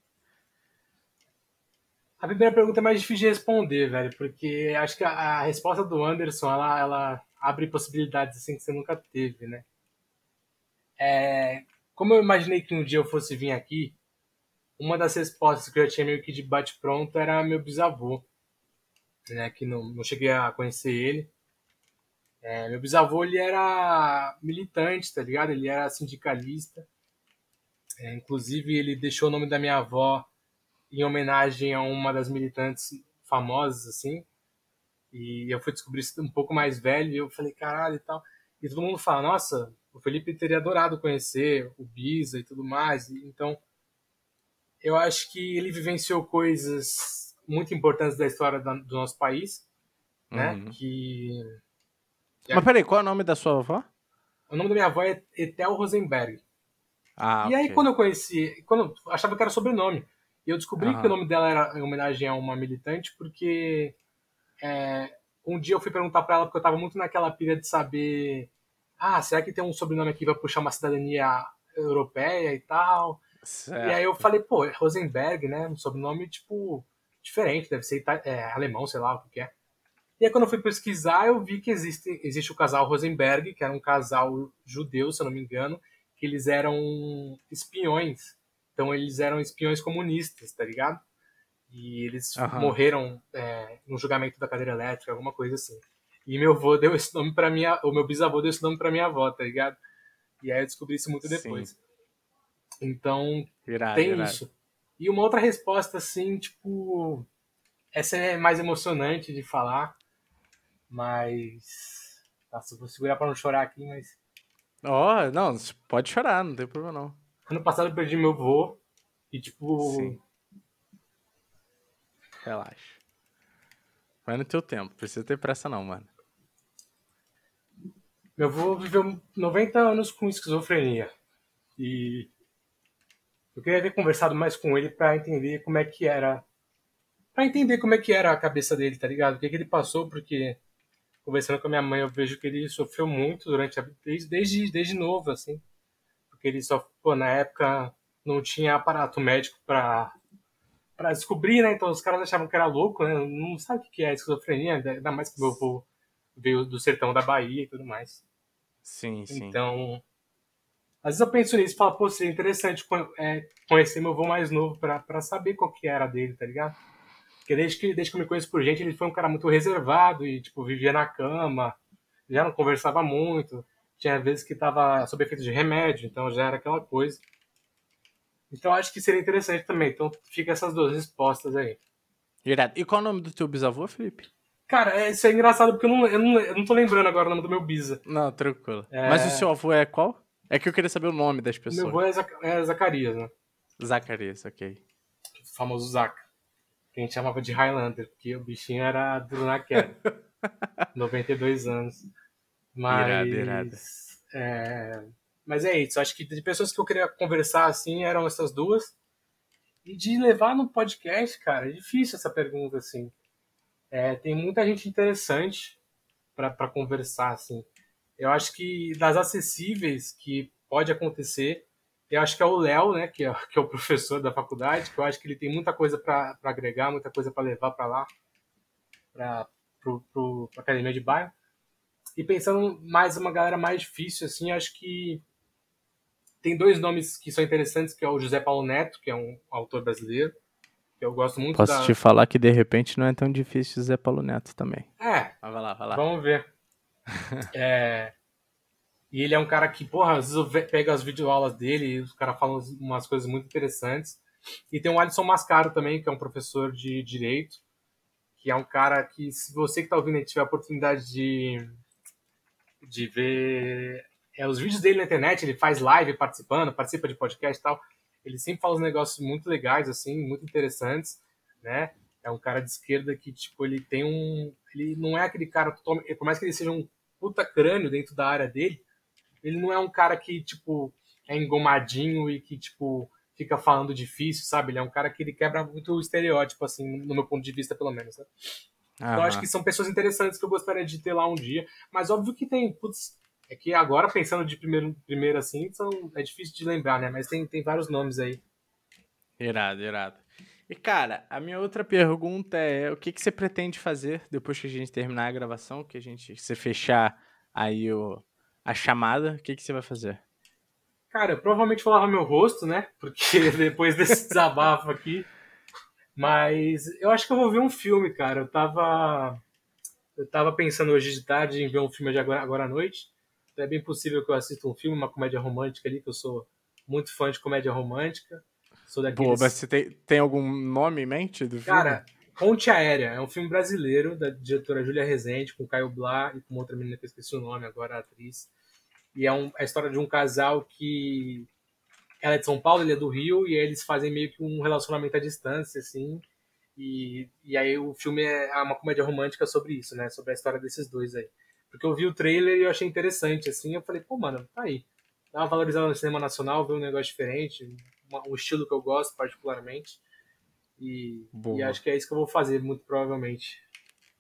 A primeira pergunta é mais difícil de responder, velho, porque acho que a, a resposta do Anderson, ela, ela abre possibilidades assim que você nunca teve, né? É, como eu imaginei que um dia eu fosse vir aqui, uma das respostas que eu já tinha meio que de bate-pronto era meu bisavô né, que não, não cheguei a conhecer ele. É, meu bisavô ele era militante, tá ligado? Ele era sindicalista. É, inclusive ele deixou o nome da minha avó em homenagem a uma das militantes famosas, assim. E eu fui descobrir isso um pouco mais velho e eu falei, caralho e tal. E todo mundo fala, nossa, o Felipe teria adorado conhecer o Bisa e tudo mais. Então, eu acho que ele vivenciou coisas muito importantes da história do nosso país, né? Uhum. Que... Mas peraí, qual é o nome da sua avó? O nome da minha avó é Etel Rosenberg. Ah, e aí, quando eu conheci, quando eu achava que era sobrenome, eu descobri uhum. que o nome dela era em homenagem a uma militante, porque é, um dia eu fui perguntar para ela, porque eu tava muito naquela pilha de saber, ah, será que tem um sobrenome aqui que vai puxar uma cidadania europeia e tal? Certo. E aí eu falei, pô, Rosenberg, né? Um sobrenome, tipo, diferente, deve ser é, alemão, sei lá o que é. E aí, quando eu fui pesquisar, eu vi que existe, existe o casal Rosenberg, que era um casal judeu, se eu não me engano, que eles eram espiões. Então, eles eram espiões comunistas, tá ligado? E eles uhum. morreram é, no julgamento da cadeira elétrica, alguma coisa assim. E meu avô deu esse nome para minha, o meu bisavô deu esse nome para minha avó, tá ligado? E aí eu descobri isso muito depois. Sim. Então, Irado, tem irado. isso. E uma outra resposta, assim, tipo. Essa é mais emocionante de falar, mas. Nossa, eu vou segurar pra não chorar aqui, mas. Ó, não, você pode chorar, não tem problema não. Ano passado eu perdi meu avô e, tipo. Sim. Relaxa. Vai no teu tempo, precisa ter pressa não, mano. Meu avô viveu 90 anos com esquizofrenia. E. Eu queria ter conversado mais com ele pra entender como é que era. Pra entender como é que era a cabeça dele, tá ligado? O que, que ele passou, porque. Conversando com a minha mãe, eu vejo que ele sofreu muito durante a desde, desde, novo, assim. Porque ele só, pô, na época não tinha aparato médico pra, pra descobrir, né? Então os caras achavam que era louco, né? Não sabe o que é esquizofrenia, ainda mais que meu avô veio do sertão da Bahia e tudo mais. Sim, sim. Então, às vezes eu penso nisso e falo, pô, seria interessante é, conhecer meu avô mais novo pra, pra saber qual que era dele, tá ligado? Porque desde que, desde que eu me conheço por gente, ele foi um cara muito reservado e, tipo, vivia na cama, já não conversava muito, tinha vezes que tava sob efeito de remédio, então já era aquela coisa. Então acho que seria interessante também. Então fica essas duas respostas aí. Irado. E qual o nome do teu bisavô, Felipe? Cara, é- isso é engraçado porque eu não, eu não, eu não tô lembrando agora o nome do meu bisa. Não, tranquilo. É. Mas o seu avô é qual? É que eu queria saber o nome das pessoas. Meu avô é, Zac- é Zacarias, né? Zacarias, ok. o famoso Zaca. Que a gente chamava de Highlander, porque o bichinho era duro na queda. 92 anos. Mas. Irado, irado. É, mas é isso. Acho que de pessoas que eu queria conversar assim eram essas duas. E de levar no podcast, cara, é difícil essa pergunta, assim. É, tem muita gente interessante para conversar, assim. Eu acho que das acessíveis que pode acontecer, eu acho que é o Léo, né, que é, (laughs) que é o professor da faculdade, que eu acho que ele tem muita coisa para agregar, muita coisa para levar para lá, para a academia de bairro. E pensando mais uma galera mais difícil, assim, acho que tem dois nomes que são interessantes, que é o José Paulo Neto, que é um autor brasileiro, que eu gosto muito Posso da... te falar que de repente não é tão difícil Zé Paulo Neto também. É, Mas vai lá, vai lá. Vamos ver. (laughs) É, E ele é um cara que, porra, às vezes eu pego as videoaulas dele e os caras falam umas coisas muito interessantes. E tem o Alisson Mascaro também, que é um professor de Direito, que é um cara que, se você que tá ouvindo aí tiver a oportunidade de, de ver é, os vídeos dele na internet, ele faz live participando, participa de podcast e tal, ele sempre fala uns negócios muito legais, assim, muito interessantes, né? É um cara de esquerda que, tipo, ele tem um... Ele não é aquele cara totalmente... Por mais que ele seja um puta crânio dentro da área dele, ele não é um cara que, tipo, é engomadinho e que, tipo, fica falando difícil, sabe? Ele é um cara que ele quebra muito o estereótipo, assim, no meu ponto de vista, pelo menos. Né? Então, eu acho que são pessoas interessantes que eu gostaria de ter lá um dia. Mas óbvio que tem, putz, é que agora, pensando de primeiro, primeiro assim, são, é difícil de lembrar, né? Mas tem, tem vários nomes aí. Irado, irado. E, cara, a minha outra pergunta é: o que, que você pretende fazer depois que a gente terminar a gravação, que a gente você fechar aí o, a chamada? O que, que você vai fazer? Cara, eu provavelmente vou lavar meu rosto, né? Porque (laughs) depois desse desabafo aqui. Mas eu acho que eu vou ver um filme, cara. Eu tava. Eu tava pensando hoje de tarde em ver um filme de agora, agora à noite. É bem possível que eu assista um filme, uma comédia romântica ali, que eu sou muito fã de comédia romântica. Sou Pô, daqueles... mas você tem, tem algum nome em mente do filme? Cara, Ponte Aérea é um filme brasileiro da diretora Júlia Rezende, com Caio Blá e com outra menina que eu esqueci o nome agora, a atriz. E é, um, é a história de um casal que. Ela é de São Paulo, ele é do Rio, e aí eles fazem meio que um relacionamento à distância, assim. E, e aí o filme é uma comédia romântica sobre isso, né? Sobre a história desses dois aí. Porque eu vi o trailer e eu achei interessante, assim. Eu falei, pô, mano, tá aí. Dá uma valorizada no cinema nacional, ver um negócio diferente, uma, um estilo que eu gosto particularmente. E, e acho que é isso que eu vou fazer, muito provavelmente.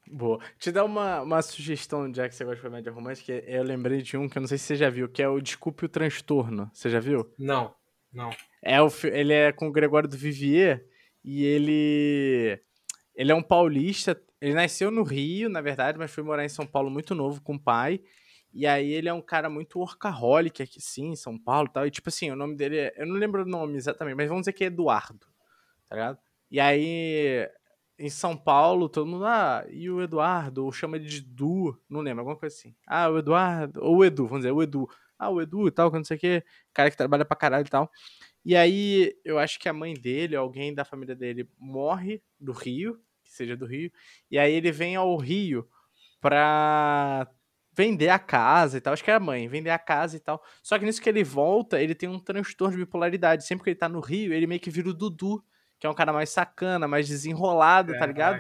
Boa. Te dar uma, uma sugestão, já que você gosta de comédia romântica, eu lembrei de um que eu não sei se você já viu, que é o Desculpe o Transtorno. Você já viu? Não, não. É o, ele é com o Gregório do Vivier e ele ele é um paulista. Ele nasceu no Rio, na verdade, mas foi morar em São Paulo muito novo com o pai. E aí ele é um cara muito workaholic aqui, sim, em São Paulo e tal. E tipo assim, o nome dele é, eu não lembro o nome exatamente, mas vamos dizer que é Eduardo, tá ligado? E aí em São Paulo, todo mundo, ah, e o Eduardo, ou chama ele de Edu, não lembro, alguma coisa assim. Ah, o Eduardo, ou o Edu, vamos dizer, o Edu. Ah, o Edu e tal, que não sei o que, cara que trabalha pra caralho e tal. E aí, eu acho que a mãe dele, alguém da família dele, morre do Rio, que seja do Rio, e aí ele vem ao Rio pra vender a casa e tal. Acho que era a mãe, vender a casa e tal. Só que nisso que ele volta, ele tem um transtorno de bipolaridade. Sempre que ele tá no Rio, ele meio que vira o Dudu, que é um cara mais sacana, mais desenrolado, tá ligado?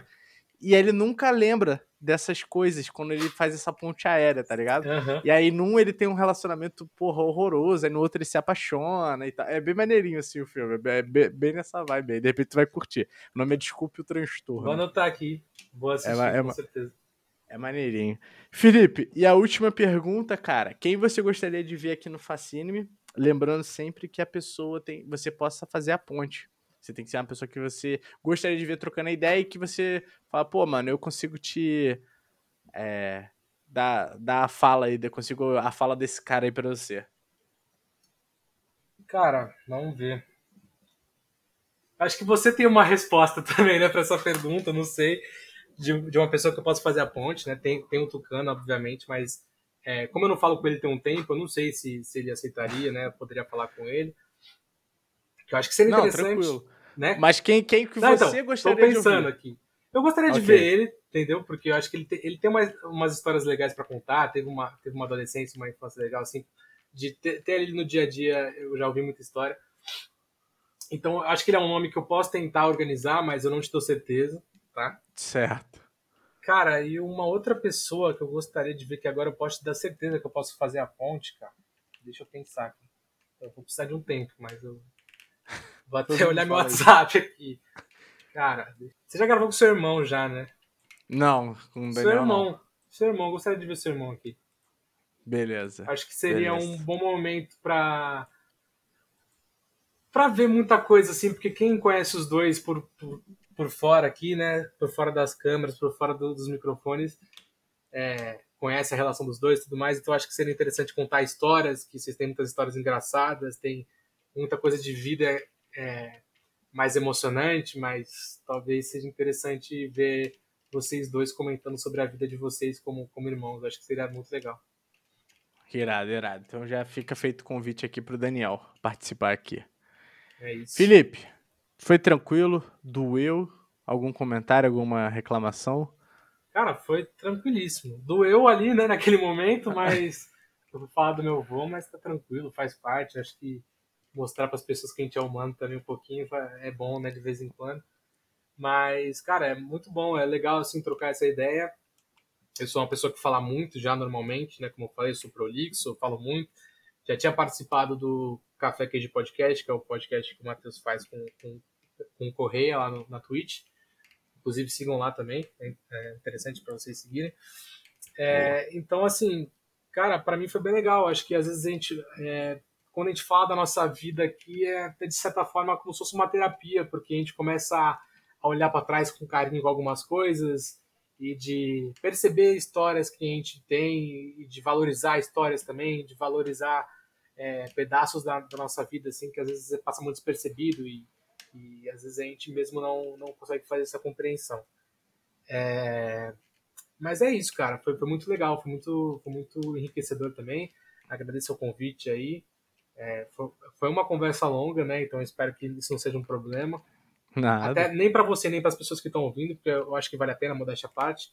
E ele nunca lembra dessas coisas quando ele faz essa ponte aérea, tá ligado? Aham. E aí, num ele tem um relacionamento, porra, horroroso, aí no outro ele se apaixona e tal. É bem maneirinho, assim, o filme. É bem, bem nessa vibe aí. De repente tu vai curtir. O nome é Desculpe o Transtorno. Vou anotar aqui. Vou assistir, ma- é com certeza. É maneirinho. Felipe, e a última pergunta, cara. Quem você gostaria de ver aqui no Fascine? Lembrando sempre que a pessoa tem. Você possa fazer a ponte. Você tem que ser uma pessoa que você gostaria de ver trocando a ideia e que você fala, pô, mano, eu consigo te. É, dar, dar a fala aí, eu consigo a fala desse cara aí pra você. Cara, vamos ver. Acho que você tem uma resposta (laughs) também, né, para essa pergunta, não sei, de, de uma pessoa que eu posso fazer a ponte, né? Tem, tem o Tucano, obviamente, mas é, como eu não falo com ele tem um tempo, eu não sei se, se ele aceitaria, né? Eu poderia falar com ele. Eu acho que seria Não, interessante, tranquilo. né? Mas quem, quem que Não, você então, gostaria de pensando aqui. Eu gostaria de Ok. ver ele, entendeu? Porque eu acho que ele tem, ele tem umas, umas histórias legais pra contar. Teve uma, teve uma adolescência, uma infância legal, assim. De ter, ter ele no dia a dia, eu já ouvi muita história. Então, acho que ele é um nome que eu posso tentar organizar, mas eu não te dou certeza, tá? Certo. Cara, e uma outra pessoa que eu gostaria de ver, que agora eu posso te dar certeza que eu posso fazer a ponte, cara. Deixa eu pensar aqui. Eu vou precisar de um tempo, mas eu vou (laughs) até olhar meu fala isso. WhatsApp aqui. Cara, você já gravou com seu irmão já, né? Não, com o Seu irmão. não. Seu irmão, gostaria de ver seu irmão aqui. Beleza. Acho que seria Beleza. um bom momento pra para ver muita coisa assim, porque quem conhece os dois por, por, por fora aqui, né, por fora das câmeras, por fora do- dos microfones, é, conhece a relação dos dois e tudo mais, então acho que seria interessante contar histórias, que vocês têm muitas histórias engraçadas, tem muita coisa de vida é, mais emocionante, mas talvez seja interessante ver vocês dois comentando sobre a vida de vocês como, como irmãos, acho que seria muito legal. Irado, irado. Então já fica feito o convite aqui pro Daniel participar aqui. É isso. Felipe, foi tranquilo? Doeu? Algum comentário, alguma reclamação? Cara, foi tranquilíssimo. Doeu ali, né, naquele momento, mas (laughs) eu vou falar do meu avô, mas tá tranquilo, faz parte. Acho que mostrar para as pessoas que a gente é humano também um pouquinho é bom, né, de vez em quando. Mas, cara, é muito bom, é legal assim trocar essa ideia. Eu sou uma pessoa que fala muito já normalmente, né, como eu falei, eu sou prolixo, eu falo muito. Já tinha participado do Café Queijo Podcast, que é o podcast que o Matheus faz com, com, com o Correia lá no, na Twitch. Inclusive sigam lá também, é, é interessante para vocês seguirem. É, então, assim, cara, para mim foi bem legal. Acho que às vezes a gente, é, quando a gente fala da nossa vida aqui, é até de certa forma como se fosse uma terapia, porque a gente começa a, a olhar para trás com carinho com algumas coisas e de perceber histórias que a gente tem e de valorizar histórias também, de valorizar é, pedaços da, da, nossa vida assim que às vezes passa muito despercebido e, e às vezes a gente mesmo não, não consegue fazer essa compreensão. É, mas é isso, cara. Foi, foi, muito legal, foi muito, foi muito enriquecedor também. Agradeço o convite aí. É, foi, foi, uma conversa longa, né? Então espero que isso não seja um problema. Nada. Até nem para você, nem para as pessoas que estão ouvindo, porque eu acho que vale a pena mudar essa parte.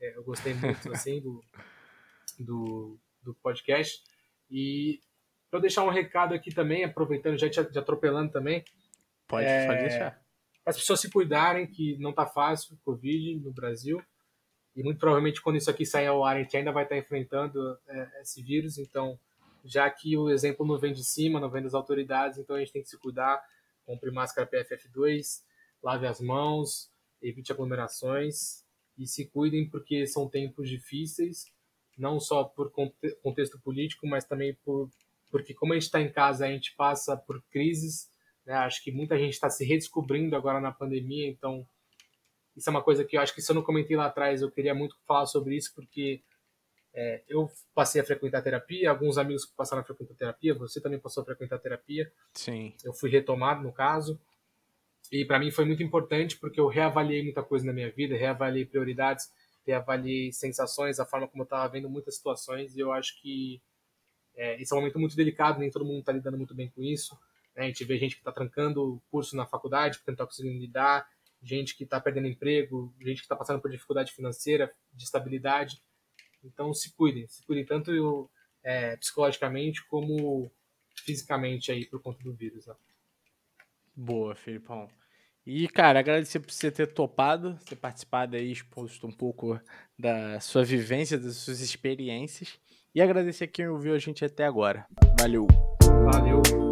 É, eu gostei muito (laughs) assim do, do, do podcast. E para deixar um recado aqui também, aproveitando, já te, te atropelando também. Pode, é, pode deixar. As pessoas se cuidarem, que não tá fácil o Covid no Brasil. E muito provavelmente quando isso aqui sair ao ar, a gente ainda vai estar enfrentando é, esse vírus. Então, já que o exemplo não vem de cima, não vem das autoridades, então a gente tem que se cuidar. Compre máscara PFF2, lave as mãos, evite aglomerações e se cuidem porque são tempos difíceis, não só por contexto político, mas também por, porque como a gente está em casa, a gente passa por crises. Né? Acho que muita gente está se redescobrindo agora na pandemia, então isso é uma coisa que eu acho que se eu não comentei lá atrás, eu queria muito falar sobre isso, porque é, eu passei a frequentar terapia, alguns amigos passaram a frequentar terapia, você também passou a frequentar terapia. Sim. Eu fui retomado, no caso. E para mim foi muito importante, porque eu reavaliei muita coisa na minha vida, reavaliei prioridades, reavaliei sensações, a forma como eu estava vendo muitas situações, e eu acho que é, esse é um momento muito delicado, nem todo mundo está lidando muito bem com isso. Né? A gente vê gente que está trancando o curso na faculdade porque não está conseguindo lidar, gente que está perdendo emprego, gente que está passando por dificuldade financeira, de estabilidade. Então se cuidem, se cuidem tanto é, psicologicamente como fisicamente aí por conta do vírus. Né? Boa, Felipão. E, cara, agradecer por você ter topado, ter participado aí, exposto um pouco da sua vivência, das suas experiências. E agradecer quem ouviu a gente até agora. Valeu! Valeu!